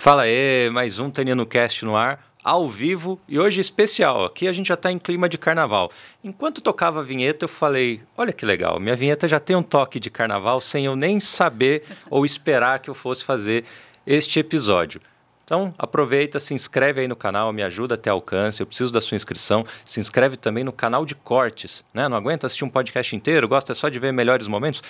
Fala aí, mais um Tanino Cast no ar, ao vivo e hoje especial. Aqui a gente já está em clima de carnaval. Enquanto tocava a vinheta, eu falei: olha que legal, minha vinheta já tem um toque de carnaval sem eu nem saber ou esperar que eu fosse fazer este episódio. Então, aproveita, se inscreve aí no canal, me ajuda a ter alcance, eu preciso da sua inscrição. Se inscreve também no canal de cortes, né? Não aguenta assistir um podcast inteiro, gosta só de ver melhores momentos?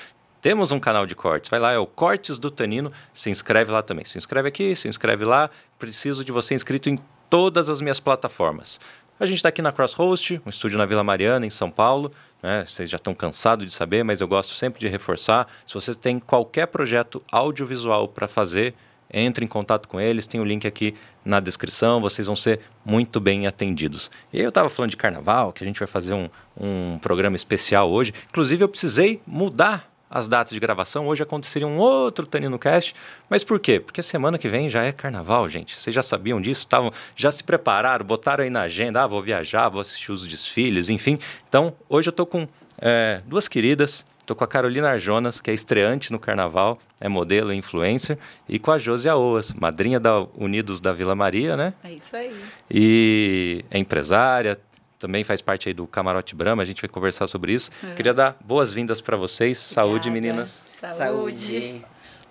Temos um canal de cortes, vai lá, é o Cortes do Tanino, se inscreve lá também. Se inscreve aqui, se inscreve lá, preciso de você inscrito em todas as minhas plataformas. A gente está aqui na Crosshost, um estúdio na Vila Mariana, em São Paulo. Né? Vocês já estão cansados de saber, mas eu gosto sempre de reforçar. Se você tem qualquer projeto audiovisual para fazer, entre em contato com eles, tem o link aqui na descrição, vocês vão ser muito bem atendidos. E eu estava falando de carnaval, que a gente vai fazer um, um programa especial hoje. Inclusive, eu precisei mudar as datas de gravação. Hoje aconteceria um outro Tanino Cast. Mas por quê? Porque semana que vem já é carnaval, gente. Vocês já sabiam disso? Tavam, já se prepararam, botaram aí na agenda. Ah, vou viajar, vou assistir os desfiles, enfim. Então, hoje eu estou com é, duas queridas. Estou com a Carolina Arjonas, que é estreante no carnaval, é modelo e influencer, e com a Josia Oas, madrinha da Unidos da Vila Maria, né? É isso aí. E é empresária, também faz parte aí do Camarote Brama, a gente vai conversar sobre isso. É. Queria dar boas-vindas para vocês. Saúde, meninas. Saúde. Saúde.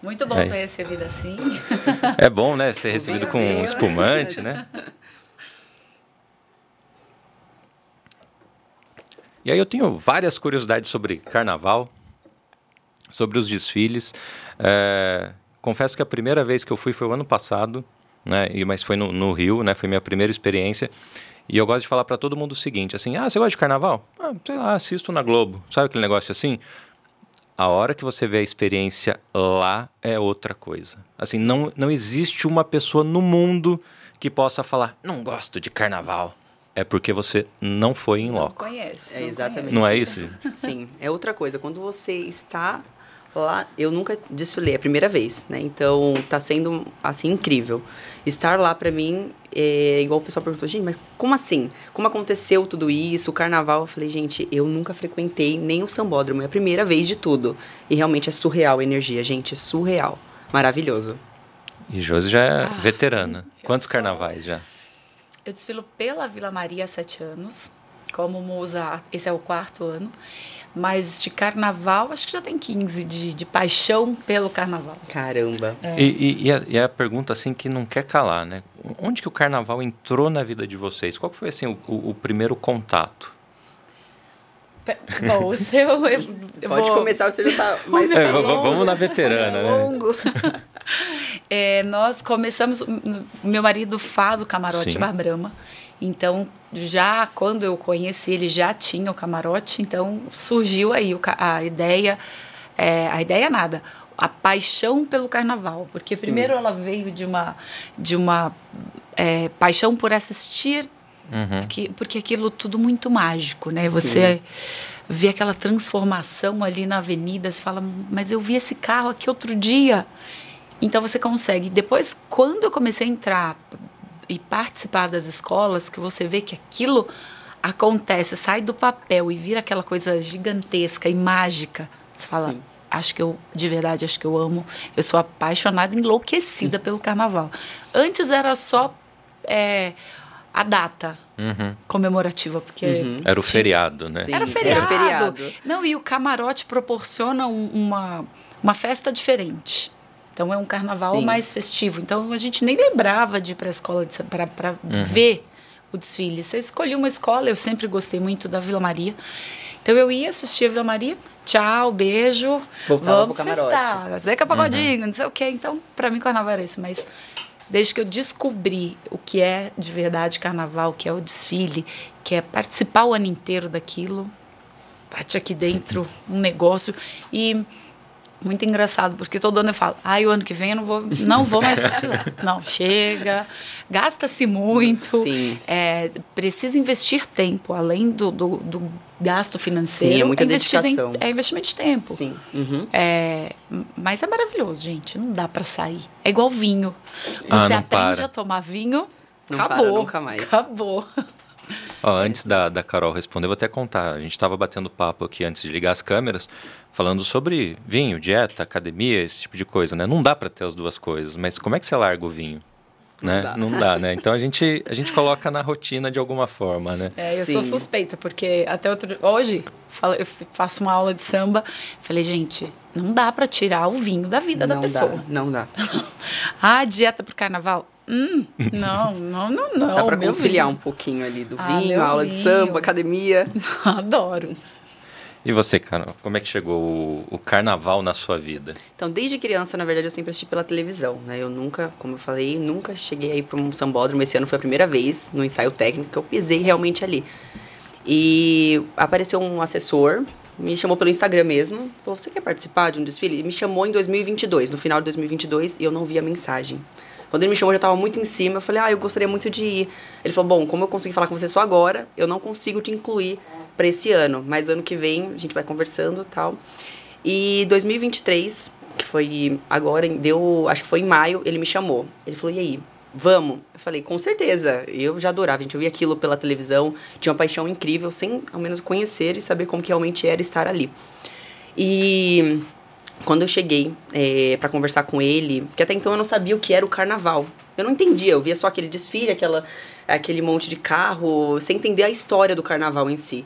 Muito bom é. ser recebida assim. É bom, né? Ser recebido com espumante, né? E aí eu tenho várias curiosidades sobre carnaval, sobre os desfiles. É, confesso que a primeira vez que eu fui foi o ano passado, né? E, mas foi no, no Rio, né? Foi minha primeira experiência. E eu gosto de falar para todo mundo o seguinte, assim, ah, você gosta de carnaval? Ah, sei lá, assisto na Globo. Sabe aquele negócio assim? A hora que você vê a experiência lá é outra coisa. Assim, não, não existe uma pessoa no mundo que possa falar, não gosto de carnaval. É porque você não foi em loco. Não conhece. É exatamente. Não é isso? Sim, é outra coisa. Quando você está lá, eu nunca desfilei, é a primeira vez, né? Então, tá sendo, assim, incrível. Estar lá, para mim, é igual o pessoal perguntou, gente, mas como assim? Como aconteceu tudo isso? O carnaval? Eu falei, gente, eu nunca frequentei nem o sambódromo, é a primeira vez de tudo. E realmente é surreal a energia, gente, é surreal. Maravilhoso. E Josi já é ah, veterana. Quantos sou... carnavais já? Eu desfilo pela Vila Maria há sete anos, como musa, esse é o quarto ano. Mas de carnaval, acho que já tem 15 de, de paixão pelo carnaval. Caramba. É. E, e, e, a, e, a, pergunta assim que não quer calar, né? Onde que o carnaval entrou na vida de vocês? Qual foi assim o, o, o primeiro contato? Bom, o seu. Pode vou... começar, você já está mais. É, vamos na veterana, né? Longo. É, nós começamos. Meu marido faz o camarote Sim. Bar Brahma. Então, já quando eu conheci ele, já tinha o camarote, então surgiu aí a ideia, é, a ideia nada, a paixão pelo carnaval, porque Sim. primeiro ela veio de uma, de uma é, paixão por assistir, uhum. que, porque aquilo tudo muito mágico, né? Você Sim. vê aquela transformação ali na avenida, você fala, mas eu vi esse carro aqui outro dia. Então você consegue. Depois, quando eu comecei a entrar e participar das escolas, que você vê que aquilo acontece, sai do papel e vira aquela coisa gigantesca e mágica. Você fala, Sim. acho que eu, de verdade, acho que eu amo. Eu sou apaixonada, enlouquecida pelo carnaval. Antes era só é, a data uhum. comemorativa, porque... Uhum. Era o feriado, né? Sim, era, feriado. era feriado. Não, e o camarote proporciona um, uma, uma festa diferente. Então é um carnaval Sim. mais festivo. Então a gente nem lembrava de ir para a escola para uhum. ver o desfile. Você escolheu uma escola, eu sempre gostei muito da Vila Maria. Então eu ia assistir a Vila Maria, tchau, beijo, Voltava vamos festar, Zeca Pagodinho, uhum. não sei o quê. Então, para mim, carnaval era isso. Mas desde que eu descobri o que é de verdade carnaval, o que é o desfile, que é participar o ano inteiro daquilo, bate aqui dentro um negócio. E muito engraçado, porque todo ano eu falo, ai, o ano que vem eu não vou, não vou mais desfilar. não, chega, gasta-se muito, Sim. É, precisa investir tempo, além do, do, do gasto financeiro. Sim, é muita dedicação. é investimento de tempo. Sim. Uhum. É, mas é maravilhoso, gente, não dá para sair. É igual vinho. Ah, Você ah, aprende para. a tomar vinho, não acabou. Para, nunca mais. Acabou. Ó, antes da, da Carol responder, vou até contar. A gente estava batendo papo aqui antes de ligar as câmeras, falando sobre vinho, dieta, academia, esse tipo de coisa, né? Não dá para ter as duas coisas, mas como é que você larga o vinho? Né? Não, dá. Não dá, né? Então a gente, a gente coloca na rotina de alguma forma, né? É, eu Sim. sou suspeita, porque até outro, hoje eu faço uma aula de samba, falei, gente, não dá para tirar o vinho da vida não da pessoa. Dá, não dá. ah, dieta pro carnaval? Hum, não, não, não, não. Dá para conciliar vinho. um pouquinho ali do ah, vinho, aula vinho. de samba, academia. Adoro. E você, Carol, como é que chegou o, o, carnaval na sua vida? Então, desde criança, na verdade, eu sempre assisti pela televisão, né? Eu nunca, como eu falei, nunca cheguei aí para um sambódromo. Esse ano foi a primeira vez no ensaio técnico que eu pisei realmente ali. E apareceu um assessor, me chamou pelo Instagram mesmo, falou: "Você quer participar de um desfile?" E me chamou em 2022, no final de 2022, e eu não vi a mensagem. Quando ele me chamou, já estava muito em cima. Eu falei, ah, eu gostaria muito de ir. Ele falou, bom, como eu consegui falar com você só agora, eu não consigo te incluir para esse ano, mas ano que vem a gente vai conversando tal. E 2023, que foi agora, deu, acho que foi em maio, ele me chamou. Ele falou: "E aí, vamos?" Eu falei: "Com certeza". Eu já adorava, a gente via aquilo pela televisão, tinha uma paixão incrível sem ao menos conhecer e saber como que realmente era estar ali. E quando eu cheguei é, para conversar com ele, porque até então eu não sabia o que era o carnaval. Eu não entendia, eu via só aquele desfile, aquela, aquele monte de carro, sem entender a história do carnaval em si.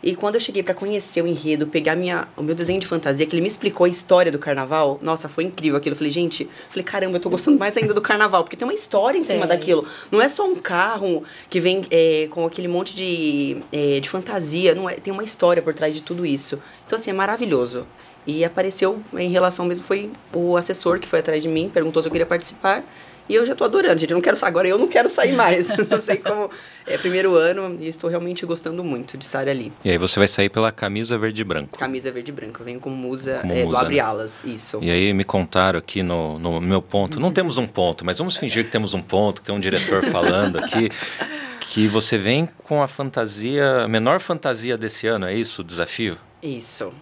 E quando eu cheguei para conhecer o enredo, pegar minha, o meu desenho de fantasia, que ele me explicou a história do carnaval, nossa, foi incrível aquilo. Eu falei, gente, falei, caramba, eu tô gostando mais ainda do carnaval, porque tem uma história em cima daquilo. Não é só um carro que vem é, com aquele monte de, é, de fantasia, não é, tem uma história por trás de tudo isso. Então, assim, é maravilhoso. E apareceu, em relação mesmo, foi o assessor que foi atrás de mim, perguntou se eu queria participar. E eu já tô adorando, gente. Eu não quero sair agora, eu não quero sair mais. não sei como. É primeiro ano e estou realmente gostando muito de estar ali. E aí você vai sair pela camisa verde e branco. Camisa verde e branco. Eu venho com musa, como é, musa do Abre né? Alas, isso. E aí me contaram aqui no, no meu ponto. Não temos um ponto, mas vamos fingir que temos um ponto, que tem um diretor falando aqui. que você vem com a fantasia, a menor fantasia desse ano, é isso o desafio? Isso.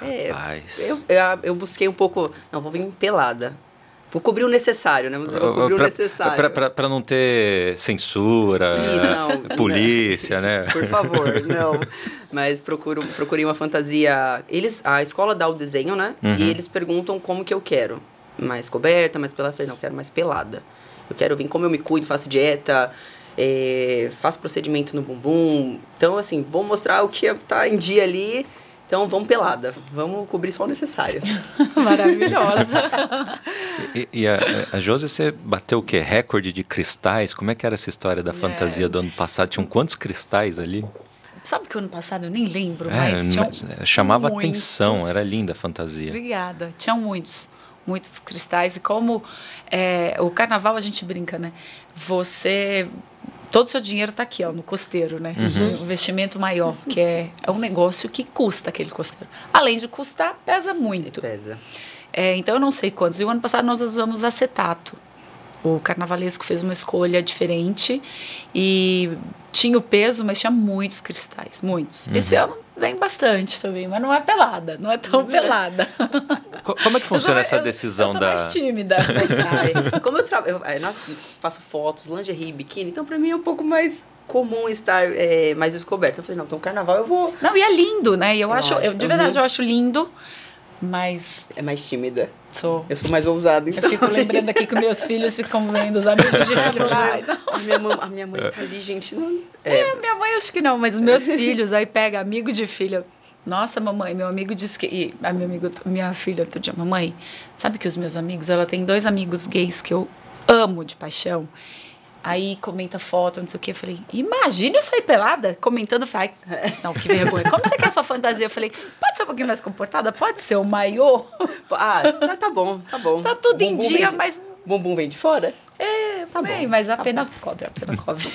Rapaz. É, eu, eu, eu busquei um pouco. Não, vou vir pelada. Vou cobrir o necessário, né? Vou cobrir pra, o necessário. Para não ter censura, Isso, não, polícia, não. né? Por favor, não. Mas procuro, procurei uma fantasia. Eles, a escola dá o desenho, né? Uhum. E eles perguntam como que eu quero. Mais coberta, mais pelada. Eu falei, não, eu quero mais pelada. Eu quero vir como eu me cuido, faço dieta, é, faço procedimento no bumbum. Então, assim, vou mostrar o que tá em dia ali então vamos pelada, vamos cobrir só o necessário. Maravilhosa. e, e a, a Josi, você bateu o quê? Recorde de cristais? Como é que era essa história da fantasia é. do ano passado? Tinham quantos cristais ali? Sabe que o ano passado eu nem lembro, é, mas, mas é, chamava muitos. atenção, era linda a fantasia. Obrigada. Tinham muitos, muitos cristais. E como é, o carnaval a gente brinca, né? Você todo o seu dinheiro está aqui, ó, no costeiro, né? Uhum. Um investimento maior, que é, é um negócio que custa aquele costeiro. Além de custar, pesa muito. Pesa. É, então eu não sei quantos. E o ano passado nós usamos acetato. O carnavalesco fez uma escolha diferente e tinha o peso, mas tinha muitos cristais, muitos. Uhum. Esse ano vem bastante também, mas não é pelada, não é tão pelada. Como é que funciona essa decisão eu sou da. mais tímida. como eu, trabalho, eu, eu faço fotos, lingerie, biquíni, então para mim é um pouco mais comum estar é, mais descoberto. Eu falei, não, então carnaval eu vou. Não, e é lindo, né? E eu, eu acho, acho, eu, de verdade, uhum. eu acho lindo, mas. É mais tímida. Sou. Eu sou mais ousado. Então. Eu fico lembrando aqui que meus filhos ficam vendo os amigos de filho lá. A minha, mãe, a minha mãe tá ali, gente. Não... É. é, minha mãe acho que não, mas os meus filhos aí pega amigo de filha. Nossa, mamãe, meu amigo disse que. E a minha, amigo, minha filha outro dia, mamãe, sabe que os meus amigos, ela tem dois amigos gays que eu amo de paixão. Aí comenta foto, não sei o que. Eu falei, imagina eu sair pelada comentando. Falei, não, que vergonha. Como você quer a sua fantasia? Eu falei, pode ser um pouquinho mais comportada? Pode ser o maiô? Ah, tá, tá bom, tá bom. Tá tudo em dia, de, mas. Bumbum vem de fora? É, tá bem, bom, mas a tá pena bom. cobre, a pena cobre.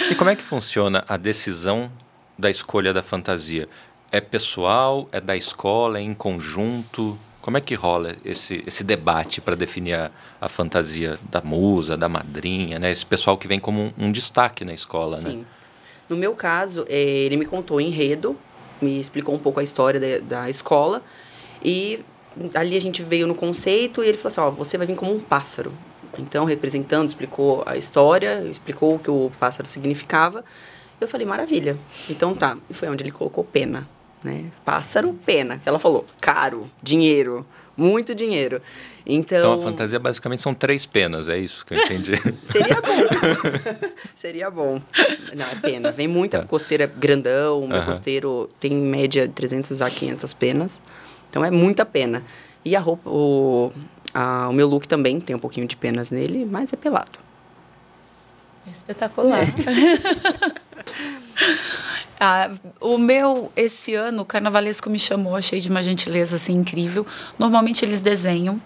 É. E como é que funciona a decisão da escolha da fantasia? É pessoal? É da escola? É em conjunto? Como é que rola esse, esse debate para definir a, a, fantasia da musa, da madrinha, né? Esse pessoal que vem como um, um destaque na escola, Sim. né? No meu caso, é, ele me contou o enredo, me explicou um pouco a história da, da escola e ali a gente veio no conceito e ele falou assim, ó, você vai vir como um pássaro. então representando, explicou a história, explicou o que o pássaro significava. Eu falei, maravilha. Então tá. E foi onde ele colocou pena, né? Pássaro, pena. Ela falou, caro, dinheiro, muito dinheiro. Então, então a fantasia basicamente são três penas, é isso que eu entendi. Seria bom. Seria bom. Não, é pena. Vem muita tá. costeira grandão, meu costeiro tem em média 300 a 500 penas. Então é muita pena. E a roupa, o, a, o meu look também tem um pouquinho de penas nele, mas é pelado. Espetacular. É. ah, o meu, esse ano, o carnavalesco me chamou, achei de uma gentileza assim incrível. Normalmente eles desenham,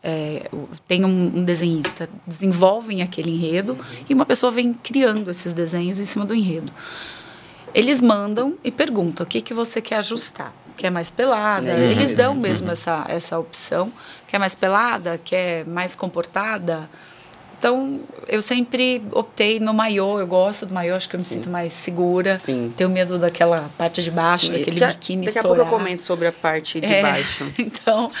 é, tem um, um, desenhista, desenvolvem aquele enredo uhum. e uma pessoa vem criando esses desenhos em cima do enredo. Eles mandam e perguntam o que, que você quer ajustar quer mais pelada. Uhum. Eles dão mesmo uhum. essa, essa opção. Quer mais pelada? Quer mais comportada? Então, eu sempre optei no maiô. Eu gosto do maiô, acho que eu me Sim. sinto mais segura. Sim. Tenho medo daquela parte de baixo, e daquele já, biquíni Daqui estourar. a pouco eu comento sobre a parte de é, baixo. Então,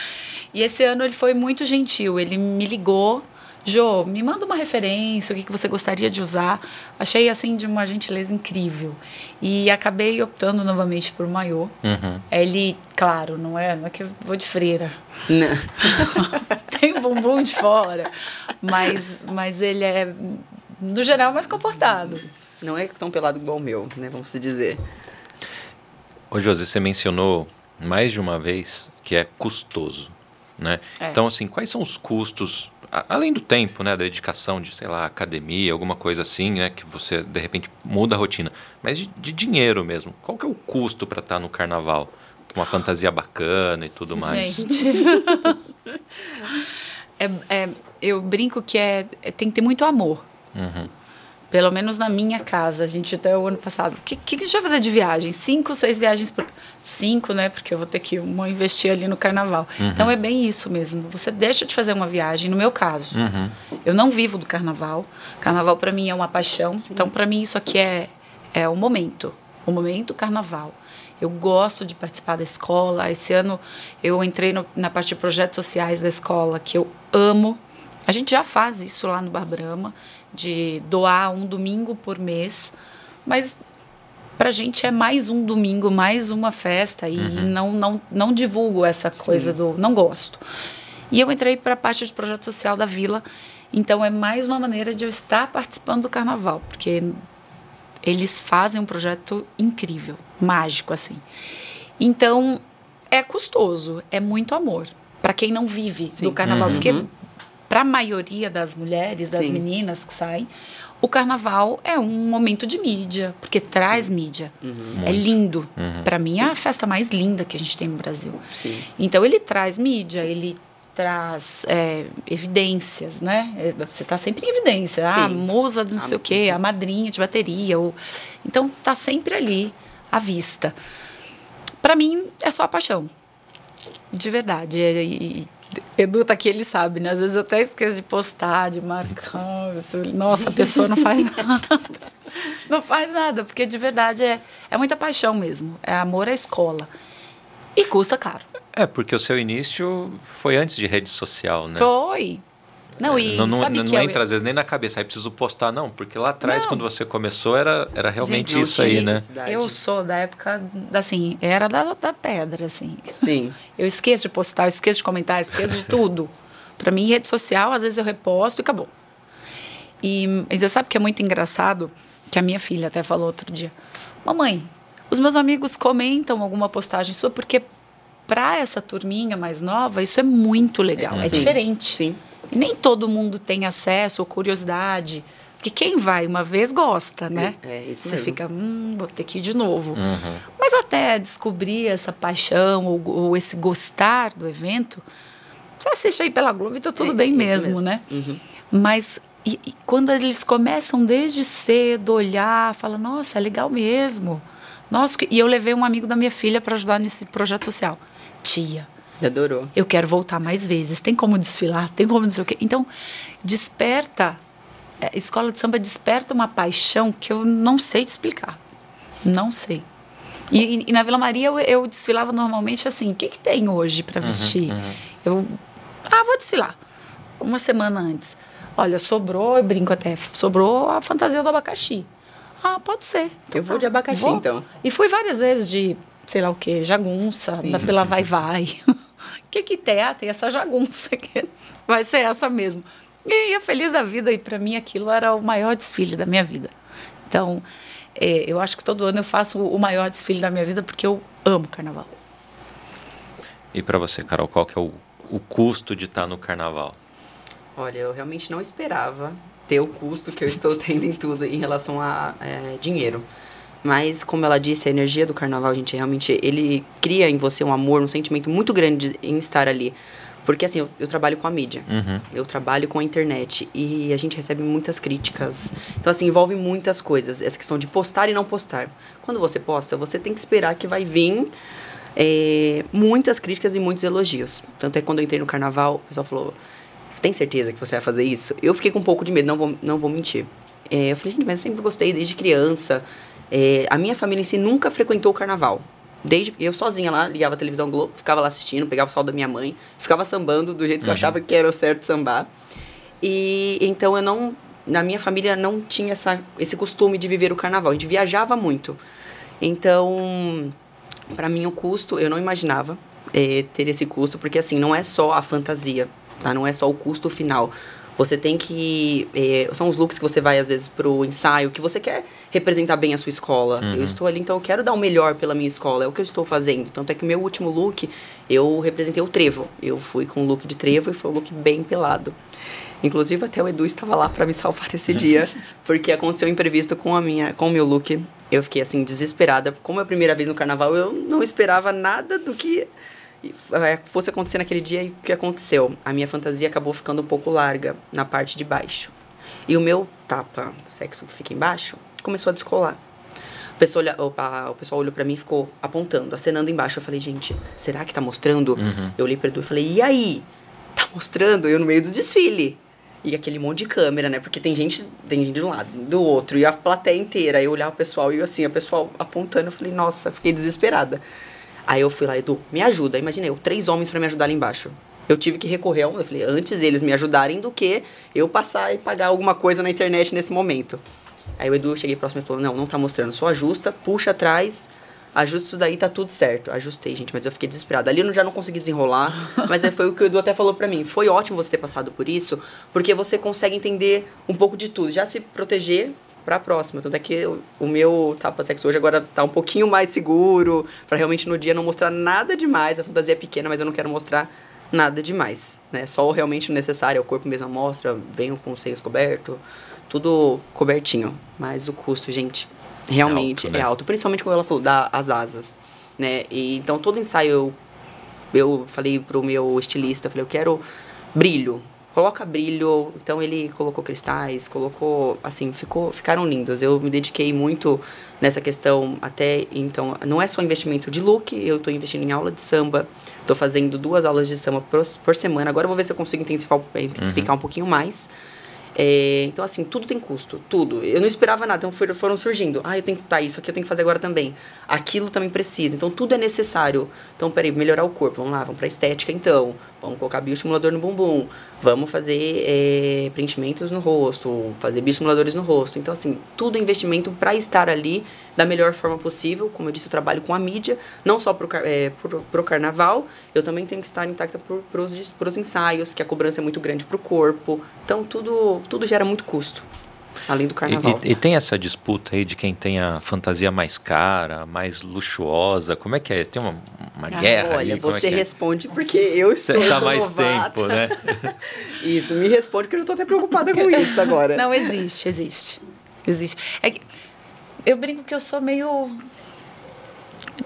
e esse ano ele foi muito gentil. Ele me ligou Jô, me manda uma referência, o que, que você gostaria de usar. Achei, assim, de uma gentileza incrível. E acabei optando novamente por maiô. Uhum. Ele, claro, não é, não é que eu vou de freira. Não. Tem bumbum de fora. Mas, mas ele é, no geral, mais comportado. Não é tão pelado igual o meu, né? Vamos se dizer. Ô, José, você mencionou mais de uma vez que é custoso. Né? É. Então, assim, quais são os custos além do tempo, né, da dedicação de, sei lá, academia, alguma coisa assim, né, que você de repente muda a rotina, mas de, de dinheiro mesmo. Qual que é o custo para estar tá no carnaval? Uma fantasia bacana e tudo mais. Gente. é, é, eu brinco que é, é, tem que ter muito amor. Uhum. Pelo menos na minha casa. A gente até o ano passado. O que, que a gente vai fazer de viagem? Cinco, seis viagens por. Cinco, né? Porque eu vou ter que uma investir ali no carnaval. Uhum. Então é bem isso mesmo. Você deixa de fazer uma viagem, no meu caso. Uhum. Eu não vivo do carnaval. Carnaval para mim é uma paixão. Sim. Então para mim isso aqui é, é o momento. O momento carnaval. Eu gosto de participar da escola. Esse ano eu entrei no, na parte de projetos sociais da escola, que eu amo. A gente já faz isso lá no Barbrama de doar um domingo por mês, mas para a gente é mais um domingo, mais uma festa e uhum. não, não, não divulgo essa coisa Sim. do não gosto. E eu entrei para a parte de projeto social da vila, então é mais uma maneira de eu estar participando do carnaval, porque eles fazem um projeto incrível, mágico assim. Então é custoso, é muito amor para quem não vive Sim. do carnaval, uhum. porque para a maioria das mulheres, das Sim. meninas que saem, o carnaval é um momento de mídia, porque traz Sim. mídia. Uhum. É lindo. Uhum. Para mim, é a festa mais linda que a gente tem no Brasil. Sim. Então, ele traz mídia, ele traz é, evidências, né? É, você está sempre em evidência. Ah, a musa do não sei o quê, a madrinha de bateria. Ou... Então, está sempre ali, à vista. Para mim, é só a paixão. De verdade. E, Edu tá aqui, ele sabe, né? Às vezes eu até esqueço de postar, de marcar. Nossa, a pessoa não faz nada. Não faz nada, porque de verdade é, é muita paixão mesmo. É amor à escola. E custa caro. É, porque o seu início foi antes de rede social, né? Foi. Não, e não, não, sabe não, que não entra às vezes nem na cabeça, aí preciso postar, não, porque lá atrás, não. quando você começou, era, era realmente Gente, isso aí, né? Eu sou da época, assim, era da, da pedra, assim. Sim. Eu esqueço de postar, eu esqueço de comentar, esqueço de tudo. Para mim, rede social, às vezes eu reposto e acabou. E, e você sabe que é muito engraçado, que a minha filha até falou outro dia, mamãe, os meus amigos comentam alguma postagem sua, porque para essa turminha mais nova, isso é muito legal, é, é diferente. Sim. E nem todo mundo tem acesso ou curiosidade. Porque quem vai uma vez gosta, né? É, é isso Você mesmo. fica, hum, vou ter que ir de novo. Uhum. Mas até descobrir essa paixão ou, ou, esse gostar do evento, você assiste aí pela Globo e tá tudo é, bem mesmo, mesmo, né? Uhum. Mas e, e quando eles começam desde cedo olhar, fala, nossa, é legal mesmo. Nossa, e eu levei um amigo da minha filha para ajudar nesse projeto social. Tia, Adorou. Eu quero voltar mais vezes. Tem como desfilar? Tem como não sei o quê. Então, desperta. A é, escola de samba desperta uma paixão que eu não sei te explicar. Não sei. E, e na Vila Maria eu, eu, desfilava normalmente assim: o que, que tem hoje para uhum, vestir? Uhum, uhum. Eu. Ah, vou desfilar. Uma semana antes. Olha, sobrou, eu brinco até, sobrou a fantasia do abacaxi. Ah, pode ser. Então, eu vou de abacaxi, vou. então. E fui várias vezes de, sei lá o quê, jagunça, Sim. da pela Vai Vai. O que que tem? Ah, tem essa jagunça que vai ser essa mesmo. E ia feliz da vida, e para mim aquilo era o maior desfile da minha vida. Então, é, eu acho que todo ano eu faço o maior desfile da minha vida porque eu amo carnaval. E para você, Carol, qual que é o, o custo de estar no carnaval? Olha, eu realmente não esperava ter o custo que eu estou tendo em tudo em relação a é, dinheiro. Mas, como ela disse, a energia do carnaval, gente, realmente, ele cria em você um amor, um sentimento muito grande em estar ali. Porque, assim, eu, eu trabalho com a mídia, uhum. eu trabalho com a internet e a gente recebe muitas críticas. Então, assim, envolve muitas coisas. Essa questão de postar e não postar. Quando você posta, você tem que esperar que vai vir é, muitas críticas e muitos elogios. Tanto é que quando eu entrei no carnaval, o pessoal falou: Você tem certeza que você vai fazer isso? Eu fiquei com um pouco de medo, não vou, não vou mentir. É, eu falei: Gente, mas eu sempre gostei desde criança. É, a minha família em si nunca frequentou o carnaval. Desde eu sozinha lá, ligava a televisão Globo, ficava lá assistindo, pegava o sol da minha mãe, ficava sambando do jeito que uhum. eu achava que era o certo sambar. E então eu não, na minha família não tinha essa, esse costume de viver o carnaval. A gente viajava muito. Então, para mim o custo, eu não imaginava é, ter esse custo, porque assim, não é só a fantasia, tá? Não é só o custo final. Você tem que. É, são os looks que você vai, às vezes, pro ensaio, que você quer representar bem a sua escola. Uhum. Eu estou ali, então eu quero dar o melhor pela minha escola, é o que eu estou fazendo. Tanto é que o meu último look, eu representei o trevo. Eu fui com o look de trevo e foi um look bem pelado. Inclusive, até o Edu estava lá para me salvar esse dia, porque aconteceu um imprevisto com, a minha, com o meu look. Eu fiquei, assim, desesperada. Como é a primeira vez no carnaval, eu não esperava nada do que fosse acontecer naquele dia e o que aconteceu? A minha fantasia acabou ficando um pouco larga na parte de baixo. E o meu tapa, sexo que fica embaixo, começou a descolar. O pessoal, olha, opa, o pessoal olhou para mim e ficou apontando, acenando embaixo. Eu falei, gente, será que tá mostrando? Uhum. Eu olhei pra Edu e falei, e aí? Tá mostrando? Eu no meio do desfile. E aquele monte de câmera, né? Porque tem gente, tem gente de um lado, do outro, e a plateia inteira. Eu olhava o pessoal e assim, o pessoal apontando, eu falei, nossa, fiquei desesperada. Aí eu fui lá, Edu, me ajuda. Imaginei, eu, três homens para me ajudar lá embaixo. Eu tive que recorrer a um, eu falei, antes eles me ajudarem do que eu passar e pagar alguma coisa na internet nesse momento. Aí o Edu, cheguei próximo e falou, não, não tá mostrando, só ajusta, puxa atrás, ajusta isso daí, tá tudo certo. Ajustei, gente, mas eu fiquei desesperada. Ali eu já não consegui desenrolar, mas foi o que o Edu até falou para mim. Foi ótimo você ter passado por isso, porque você consegue entender um pouco de tudo. Já se proteger para a próxima. Tanto é que o, o meu tapa sexo hoje agora tá um pouquinho mais seguro, para realmente no dia não mostrar nada demais. A fantasia é pequena, mas eu não quero mostrar nada demais, né? Só o realmente necessário, o corpo mesmo mostra, venho com os seios cobertos, tudo cobertinho. Mas o custo, gente, realmente é alto, né? é alto. Principalmente como ela falou, das asas, né? E, então, todo ensaio eu, eu falei pro meu estilista, falei, eu quero brilho, coloca brilho. Então ele colocou cristais, colocou, assim, ficou, ficaram lindos. Eu me dediquei muito nessa questão até então, não é só investimento de look, eu estou investindo em aula de samba. Estou fazendo duas aulas de samba por, por, semana. Agora eu vou ver se eu consigo intensificar, intensificar uhum. um pouquinho mais. É, então, assim, tudo tem custo, tudo. Eu não esperava nada, então foram surgindo. Ah, eu tenho que estar isso aqui, eu tenho que fazer agora também. Aquilo também precisa. Então, tudo é necessário. Então, peraí, melhorar o corpo. Vamos lá, vamos pra estética, então. Vamos colocar bioestimulador no bumbum. Vamos fazer é, preenchimentos no rosto, fazer bioestimuladores no rosto. Então, assim, tudo é investimento para estar ali da melhor forma possível. Como eu disse, eu trabalho com a mídia, não só pro, é, pro, pro carnaval, eu também tenho que estar intacta para os ensaios, que a cobrança é muito grande pro corpo. Então, tudo, tudo gera muito custo além do carnaval. E, e, e, tem essa disputa aí de quem tem a fantasia mais cara, mais luxuosa. Como é que é? Tem uma, uma ah, guerra Olha, aí? você é é? responde porque eu estou Você tá mais tempo, né? isso, me responde porque eu estou até preocupada com isso agora. Não, existe, existe. Existe. É que eu brinco que eu sou meio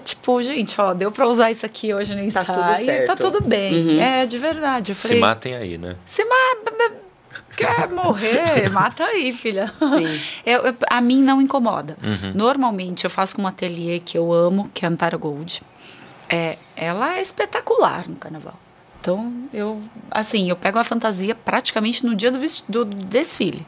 Tipo, gente, ó, deu pra usar isso aqui hoje no ensaio. Tá tudo certo. Tá tudo bem. Uhum. É, de verdade. Eu falei, se matem aí, né? Se matem quer morrer, mata aí, filha. Sim. Eu, eu, a mim não incomoda. Uhum. Normalmente eu faço com uma ateliê que eu amo, que é a Antara Gold. É, ela é espetacular no carnaval. Então, eu, assim, eu pego a fantasia praticamente no dia do, do desfile.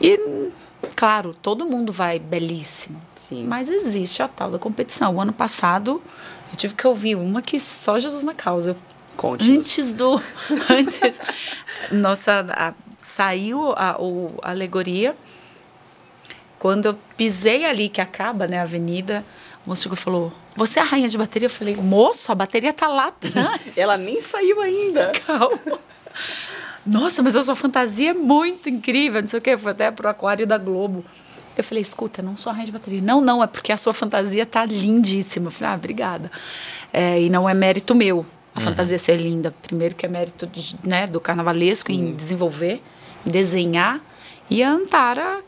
E, claro, todo mundo vai belíssimo. Sim. Mas existe a tal da competição. O ano passado, eu tive que ouvir uma que só Jesus na causa. Eu, Conte. Antes do. Antes. Nossa, a saiu a, o, a alegoria. Quando eu pisei ali, que acaba né, a avenida, o moço chegou e falou: Você é a rainha de bateria? Eu falei: Moço, a bateria tá lá atrás. Ela nem saiu ainda. Calma. Nossa, mas a sua fantasia é muito incrível, não sei o quê. Foi até pro aquário da Globo. Eu falei, escuta, não sou a rainha de bateria. Não, não, é porque a sua fantasia tá lindíssima. Eu falei, ah, obrigada. É, e não é mérito meu a uhum. fantasia ser linda. Primeiro que é mérito de, né, do carnavalesco Sim. em desenvolver, desenhar. E a Antara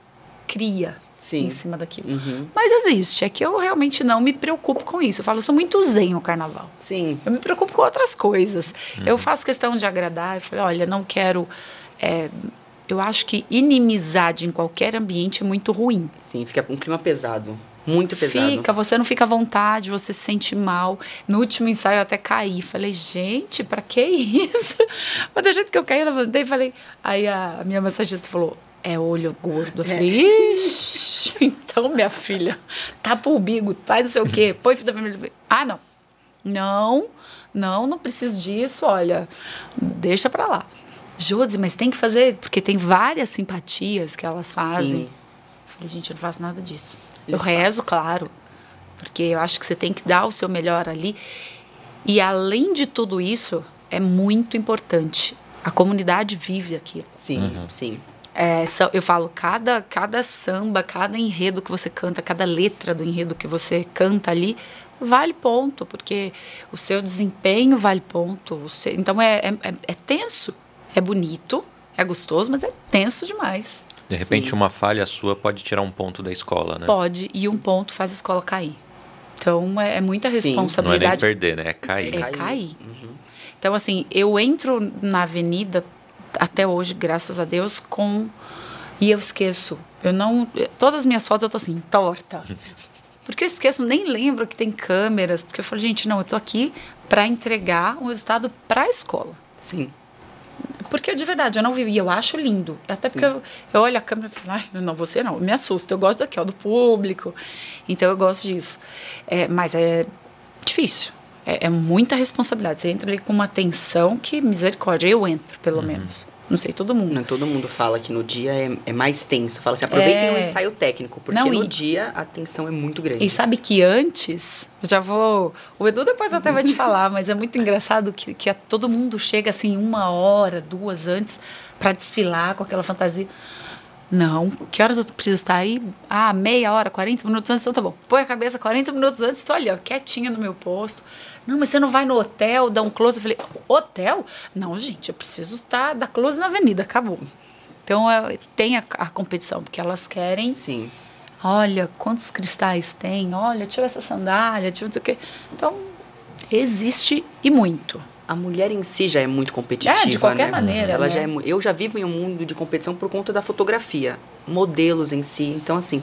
cria. Sim. em cima daquilo. Uhum. Mas existe, é que eu realmente não me preocupo com isso. Eu falo, eu sou muito zen no carnaval. Sim. Eu me preocupo com outras coisas. Uhum. Eu faço questão de agradar. Eu falei, olha, não quero. É, eu acho que inimizade em qualquer ambiente é muito ruim. Sim, fica um clima pesado. Muito pesado. Fica, você não fica à vontade, você se sente mal. No último ensaio eu até caí. Falei, gente, pra que isso? Mas do jeito que eu caí, eu levantei e falei. Aí a minha massagista falou: é olho gordo. Eu falei, é. ixi, então, minha filha, tapa o bigo, faz não sei o quê, põe fita vermelha. Ah, não. Não, não, não preciso disso, olha, deixa pra lá. Josi, mas tem que fazer, porque tem várias simpatias que elas fazem. Sim. falei, gente, eu não faço nada disso. Eu rezo, claro, porque eu acho que você tem que dar o seu melhor ali. E além de tudo isso, é muito importante. A comunidade vive aqui. Sim, uhum. sim. É, eu falo, cada, cada samba, cada enredo que você canta, cada letra do enredo que você canta ali, vale ponto, porque o seu desempenho vale ponto. Seu, então é, é, é, é tenso é bonito, é gostoso, mas é tenso demais. De repente, Sim. uma falha sua pode tirar um ponto da escola, né? Pode, e um ponto faz a escola cair. Então, é, é muita responsabilidade. Não é nem perder, né? É cair. É cair. Uhum. Então, assim, eu entro na avenida até hoje, graças a Deus, com. E eu esqueço. Eu não. Todas as minhas fotos eu tô assim, torta. Porque eu esqueço, nem lembro que tem câmeras. Porque eu falo, gente, não, eu tô aqui para entregar um resultado para a escola. Sim. Porque de verdade, eu não vi. E eu acho lindo. Até porque eu, eu, olho a câmera e falo, ai, não, você não. Me assusta. Eu gosto daqui, ó, do público. Então eu gosto disso. É, mas é difícil. É, é, muita responsabilidade. Você entra ali com uma tensão que, misericórdia, eu entro, pelo uhum. menos. Não sei, todo mundo. Não, todo mundo fala que no dia é, é mais tenso. Fala assim, aproveitem é... o ensaio técnico, porque não, no e... dia a tensão é muito grande. E sabe que antes, eu já vou. O Edu depois até vai te falar, mas é muito engraçado que, que a, todo mundo chega assim uma hora, duas antes para desfilar com aquela fantasia. Não, que horas eu preciso estar aí? Ah, meia hora, 40 minutos antes, então tá bom. Põe a cabeça 40 minutos antes, estou ali, ó, quietinha no meu posto. Não, mas você não vai no hotel, dar um close? Eu falei, hotel? Não, gente, eu preciso estar, dar close na avenida, acabou. Então, é, tem a, a, competição, porque elas querem... Sim. Olha, quantos cristais tem? Olha, ver essa sandália, ver não sei o quê. Então, existe e muito. A mulher em si já é muito competitiva, é, de qualquer né? maneira. Ela né? já é, eu já vivo em um mundo de competição por conta da fotografia, modelos em si. Então, assim,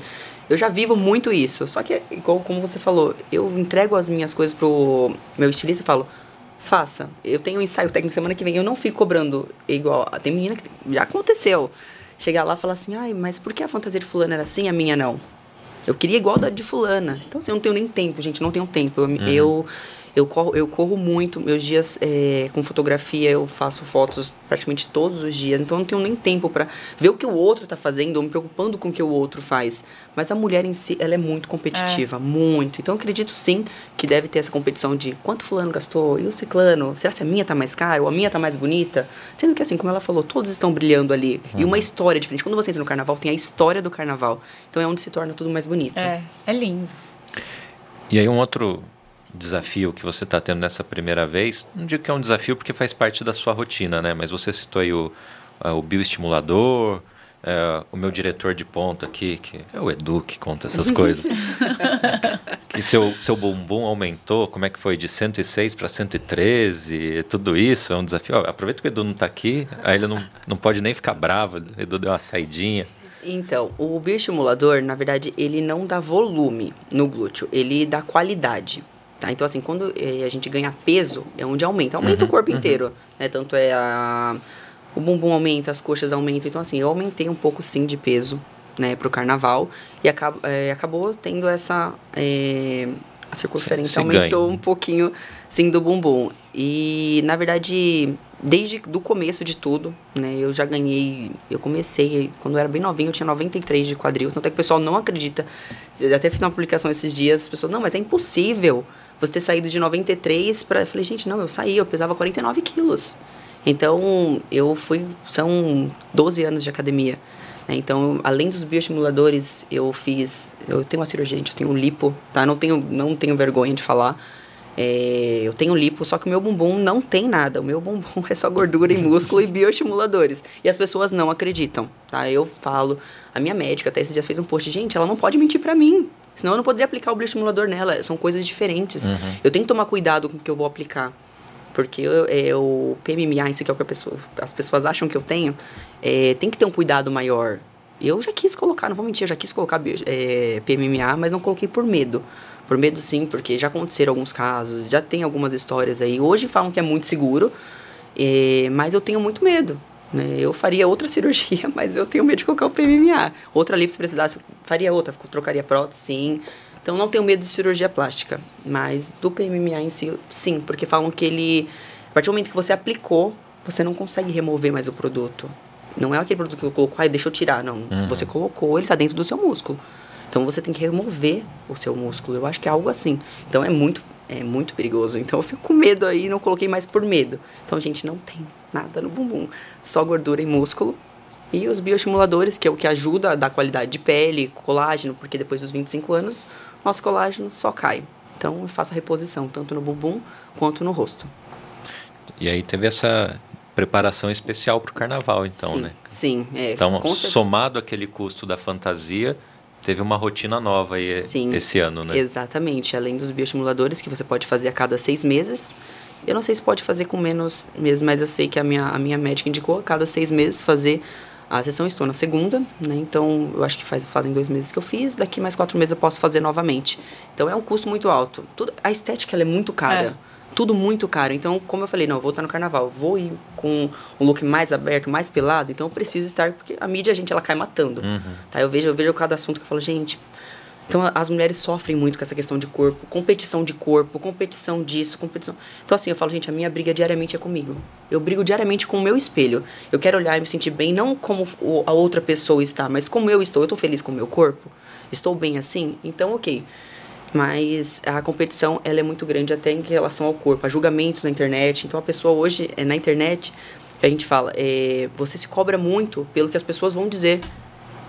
eu já vivo muito isso. Só que, como você falou, eu entrego as minhas coisas pro meu estilista e falo, faça. Eu tenho um ensaio técnico semana que vem, eu não fico cobrando igual. Tem menina que já aconteceu. Chegar lá e falar assim, ai, mas por que a fantasia de fulana era assim, a minha não? Eu queria igual da de fulana. Então, assim, eu não tenho nem tempo, gente, não tenho tempo. Eu, uhum. eu eu corro, eu corro muito, meus dias é, com fotografia eu faço fotos praticamente todos os dias, então eu não tenho nem tempo para ver o que o outro está fazendo, ou me preocupando com o que o outro faz. Mas a mulher em si, ela é muito competitiva, é. muito. Então eu acredito sim que deve ter essa competição de quanto fulano gastou e o ciclano, será que a minha tá mais cara ou a minha tá mais bonita? Sendo que assim, como ela falou, todos estão brilhando ali. Uhum. E uma história diferente. Quando você entra no carnaval, tem a história do carnaval. Então é onde se torna tudo mais bonito. É, é lindo. E aí um outro desafio que você está tendo nessa primeira vez, não digo que é um desafio porque faz parte da sua rotina, né? Mas você citou aí o, o bioestimulador, é, o meu diretor de ponta aqui, que é o Edu que conta essas coisas. e seu, seu bumbum aumentou, como é que foi? De 106 para 113, tudo isso é um desafio. Ó, aproveita que o Edu não está aqui, aí ele não, não pode nem ficar bravo, o Edu deu uma saidinha. Então, o bioestimulador, na verdade, ele não dá volume no glúteo, ele dá qualidade. Tá? Então, assim, quando eh, a gente ganha peso, é onde aumenta. Aumenta uhum, o corpo uhum. inteiro. Né? Tanto é a, o bumbum aumenta, as coxas aumentam. Então, assim, eu aumentei um pouco, sim, de peso né, pro carnaval. E é, acabou tendo essa... É, a circunferência aumentou ganho. um pouquinho, sim, do bumbum. E, na verdade, desde do começo de tudo, né? Eu já ganhei, eu comecei quando eu era bem novinho, eu tinha 93 de quadril. Tanto é que o pessoal não acredita. Eu até fiz uma publicação esses dias, as pessoas, não, mas é impossível você ter saído de 93 para, eu falei, gente, não, eu saí, eu pesava 49 quilos. Então, eu fui, são 12 anos de academia. Né? Então, além dos bioestimuladores, eu fiz, eu tenho uma cirurgia, gente, eu tenho lipo, tá? Não tenho, não tenho vergonha de falar. É, eu tenho lipo, só que o meu bumbum não tem nada. O meu bumbum é só gordura e músculo e bioestimuladores. E as pessoas não acreditam, tá? Eu falo, a minha médica até esses dias fez um post, gente, ela não pode mentir para mim. Senão eu não poderia aplicar o bioestimulador nela. São coisas diferentes. Uhum. Eu tenho que tomar cuidado com o que eu vou aplicar. Porque eu, é, o PMMA, isso que é o que pessoa, as pessoas acham que eu tenho, é, tem que ter um cuidado maior. Eu já quis colocar, não vou mentir, eu já quis colocar é, PMMA, mas não coloquei por medo. Por medo sim, porque já aconteceram alguns casos, já tem algumas histórias aí. Hoje falam que é muito seguro, é, mas eu tenho muito medo. Né? Eu faria outra cirurgia, mas eu tenho medo de colocar o PMMA. Outra ali, se precisasse, faria outra, trocaria prótese, sim. Então não tenho medo de cirurgia plástica, mas do PMMA em si, sim, porque falam que ele, a partir do momento que você aplicou, você não consegue remover mais o produto. Não é aquele produto que eu colocou, ai, deixa eu tirar, não. Uhum. Você colocou, ele está dentro do seu músculo. Então você tem que remover o seu músculo. Eu acho que é algo assim. Então é muito é muito perigoso. Então eu fico com medo aí, não coloquei mais por medo. Então, gente, não tem nada no bumbum, só gordura e músculo. E os bioestimuladores, que é o que ajuda a dar qualidade de pele, colágeno, porque depois dos 25 anos, nosso colágeno só cai. Então, eu faço a reposição tanto no bumbum quanto no rosto. E aí teve essa preparação especial para o carnaval, então, sim, né? Sim, é. Então, somado aquele custo da fantasia, teve uma rotina nova aí sim, esse ano, né? Exatamente. Além dos bioestimuladores que você pode fazer a cada seis meses, eu não sei se pode fazer com menos meses, mas eu sei que a minha, a minha médica indicou a cada seis meses fazer a sessão estou na segunda, né? Então, eu acho que faz, fazem dois meses que eu fiz. Daqui mais quatro meses eu posso fazer novamente. Então, é um custo muito alto. Tudo, a estética, ela é muito cara. É. Tudo muito caro. Então, como eu falei, não, eu vou estar no carnaval. Vou ir com um look mais aberto, mais pelado. Então, eu preciso estar... Porque a mídia, a gente, ela cai matando. Uhum. Tá? Eu vejo, eu vejo cada assunto que eu falo, gente... Então, as mulheres sofrem muito com essa questão de corpo, competição de corpo, competição disso, competição. Então, assim, eu falo, gente, a minha briga diariamente é comigo. Eu brigo diariamente com o meu espelho. Eu quero olhar e me sentir bem, não como a outra pessoa está, mas como eu estou. Eu estou feliz com o meu corpo? Estou bem assim? Então, ok. Mas a competição, ela é muito grande até em relação ao corpo. Há julgamentos na internet. Então, a pessoa hoje, é na internet, a gente fala, é, você se cobra muito pelo que as pessoas vão dizer.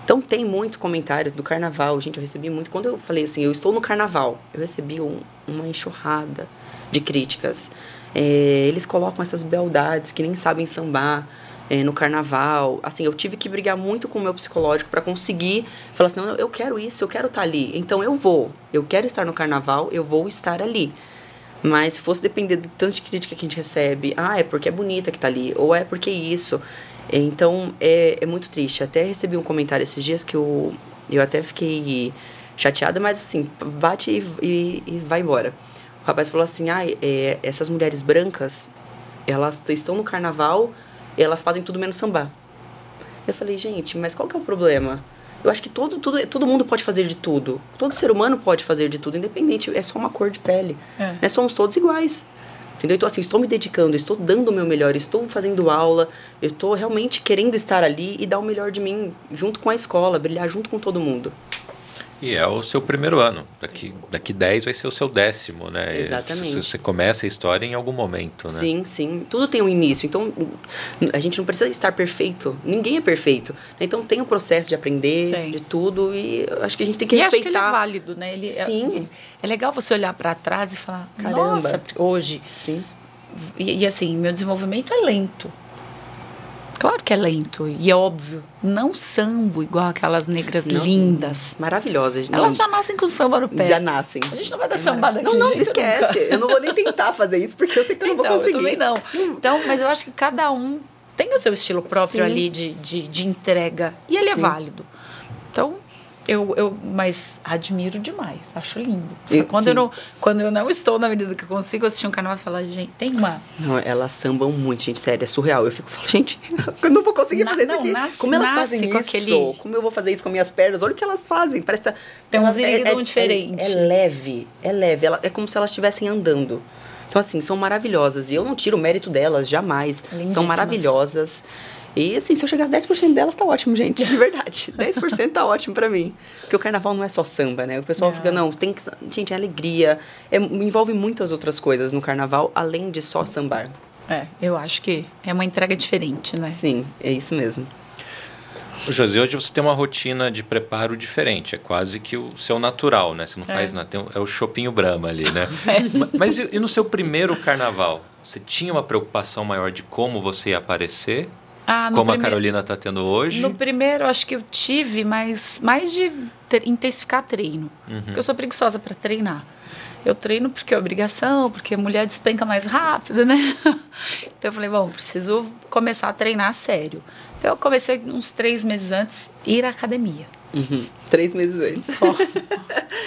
Então tem muito comentário do carnaval, gente, eu recebi muito. Quando eu falei assim, eu estou no carnaval, eu recebi um, uma enxurrada de críticas. É, eles colocam essas beldades que nem sabem sambar é, no carnaval. Assim, eu tive que brigar muito com o meu psicológico para conseguir falar assim, não, eu quero isso, eu quero estar tá ali. Então eu vou. Eu quero estar no carnaval, eu vou estar ali. Mas se fosse depender de tanto de crítica que a gente recebe, ah, é porque é bonita que tá ali, ou é porque isso. Então, é, é muito triste. Até recebi um comentário esses dias que eu, eu até fiquei chateada, mas assim, bate e, e, e vai embora. O rapaz falou assim, ah, é, essas mulheres brancas, elas estão no carnaval elas fazem tudo menos sambar. Eu falei, gente, mas qual que é o problema? Eu acho que todo, todo, todo mundo pode fazer de tudo. Todo ser humano pode fazer de tudo, independente. É só uma cor de pele. É. Né? Somos todos iguais. Entendeu? Então, assim, estou me dedicando, estou dando o meu melhor, estou fazendo aula, eu estou realmente querendo estar ali e dar o melhor de mim junto com a escola, brilhar junto com todo mundo. E é o seu primeiro ano. Daqui, daqui 10 vai ser o seu décimo, né? Exatamente. Você começa a história em algum momento, né? Sim, sim. Tudo tem um início. Então, a gente não precisa estar perfeito. Ninguém é perfeito. Então, tem um processo de aprender, tem. de tudo. E acho que a gente tem que e respeitar. acho que ele é válido, né? Ele é sim. É, é legal você olhar para trás e falar, Caramba. nossa, hoje... Sim. E, e assim, meu desenvolvimento é lento. Claro que é lento e é óbvio. Não sambo igual aquelas negras não, lindas. Maravilhosas. Não. Elas já nascem com samba no pé. Já nascem. A gente não vai dar é sambada aqui. Não, não, esquece. Nunca. Eu não vou nem tentar fazer isso porque eu sei que eu não então, vou conseguir. Eu também não. Então, mas eu acho que cada um tem o seu estilo próprio Sim. ali de, de, de, entrega. E ele é Sim. é válido. Eu, eu mas admiro demais, acho lindo. quando, eu não, quando eu não estou na medida que eu consigo assistir um carnaval e falar, gente, tem uma. Não, elas sambam muito, gente, sério, é surreal. Eu fico falando, gente, eu não vou conseguir na, fazer não, isso aqui. Nasce, Como elas fazem isso? Aquele... Como eu vou fazer isso com minhas pernas? Olha o que elas fazem. Parece que tá, tem um ziriguidum é, é, diferente. É, é, leve, é leve. Ela, é como se elas estivessem andando. Então, assim, são maravilhosas. E eu não tiro o mérito delas, jamais. Lindíssimas. São maravilhosas. E, assim, se eu chegasse 10% delas, tá ótimo, gente. De verdade. 10% tá ótimo pra mim. Porque o carnaval não é só samba, né? O pessoal Não. fica, não, tem que... Gente, é alegria. É, envolve muitas outras coisas no carnaval, além de só sambar. É, eu acho que é uma entrega diferente, né? Sim, é isso mesmo. Ô, Josi, hoje você tem uma rotina de preparo diferente. É quase que o seu natural, né? Você não faz nada. tem o- é o Chopinho Brahma ali, né? Ma- Mas e, e no seu primeiro carnaval? Você tinha uma preocupação maior de como você ia aparecer? Ah, no como a Carolina está tendo hoje? No primeiro, acho que eu tive, mas mais de ter- intensificar treino. Uhum. Porque eu sou preguiçosa para treinar. Eu treino porque é obrigação, porque a mulher despenca mais rápido, né? Então eu falei, bom, preciso começar a treinar a sério. Então eu comecei uns três meses antes ir à academia. Uhum. Três meses antes. Só.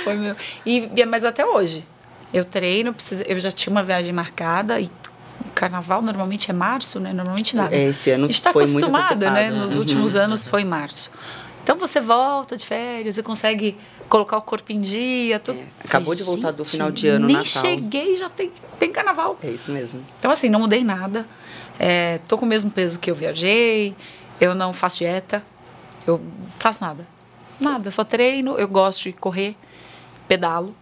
Foi meu. E, mas até hoje. Eu treino, preciso, eu já tinha uma viagem marcada e carnaval normalmente é março, né? Normalmente nada. É, esse ano A gente está foi muito acostumada, né? antecipado. Nos Uhum. últimos anos foi em março. Então você volta de férias e consegue colocar o corpo em dia. Tudo. É, acabou de voltar do final de ano, Nem Natal. cheguei já tem, tem carnaval. É isso mesmo. Então, assim, não mudei nada. É, tô com o mesmo peso que eu viajei. Eu não faço dieta. Eu faço nada. Nada. Só treino. Eu gosto de correr, pedalo.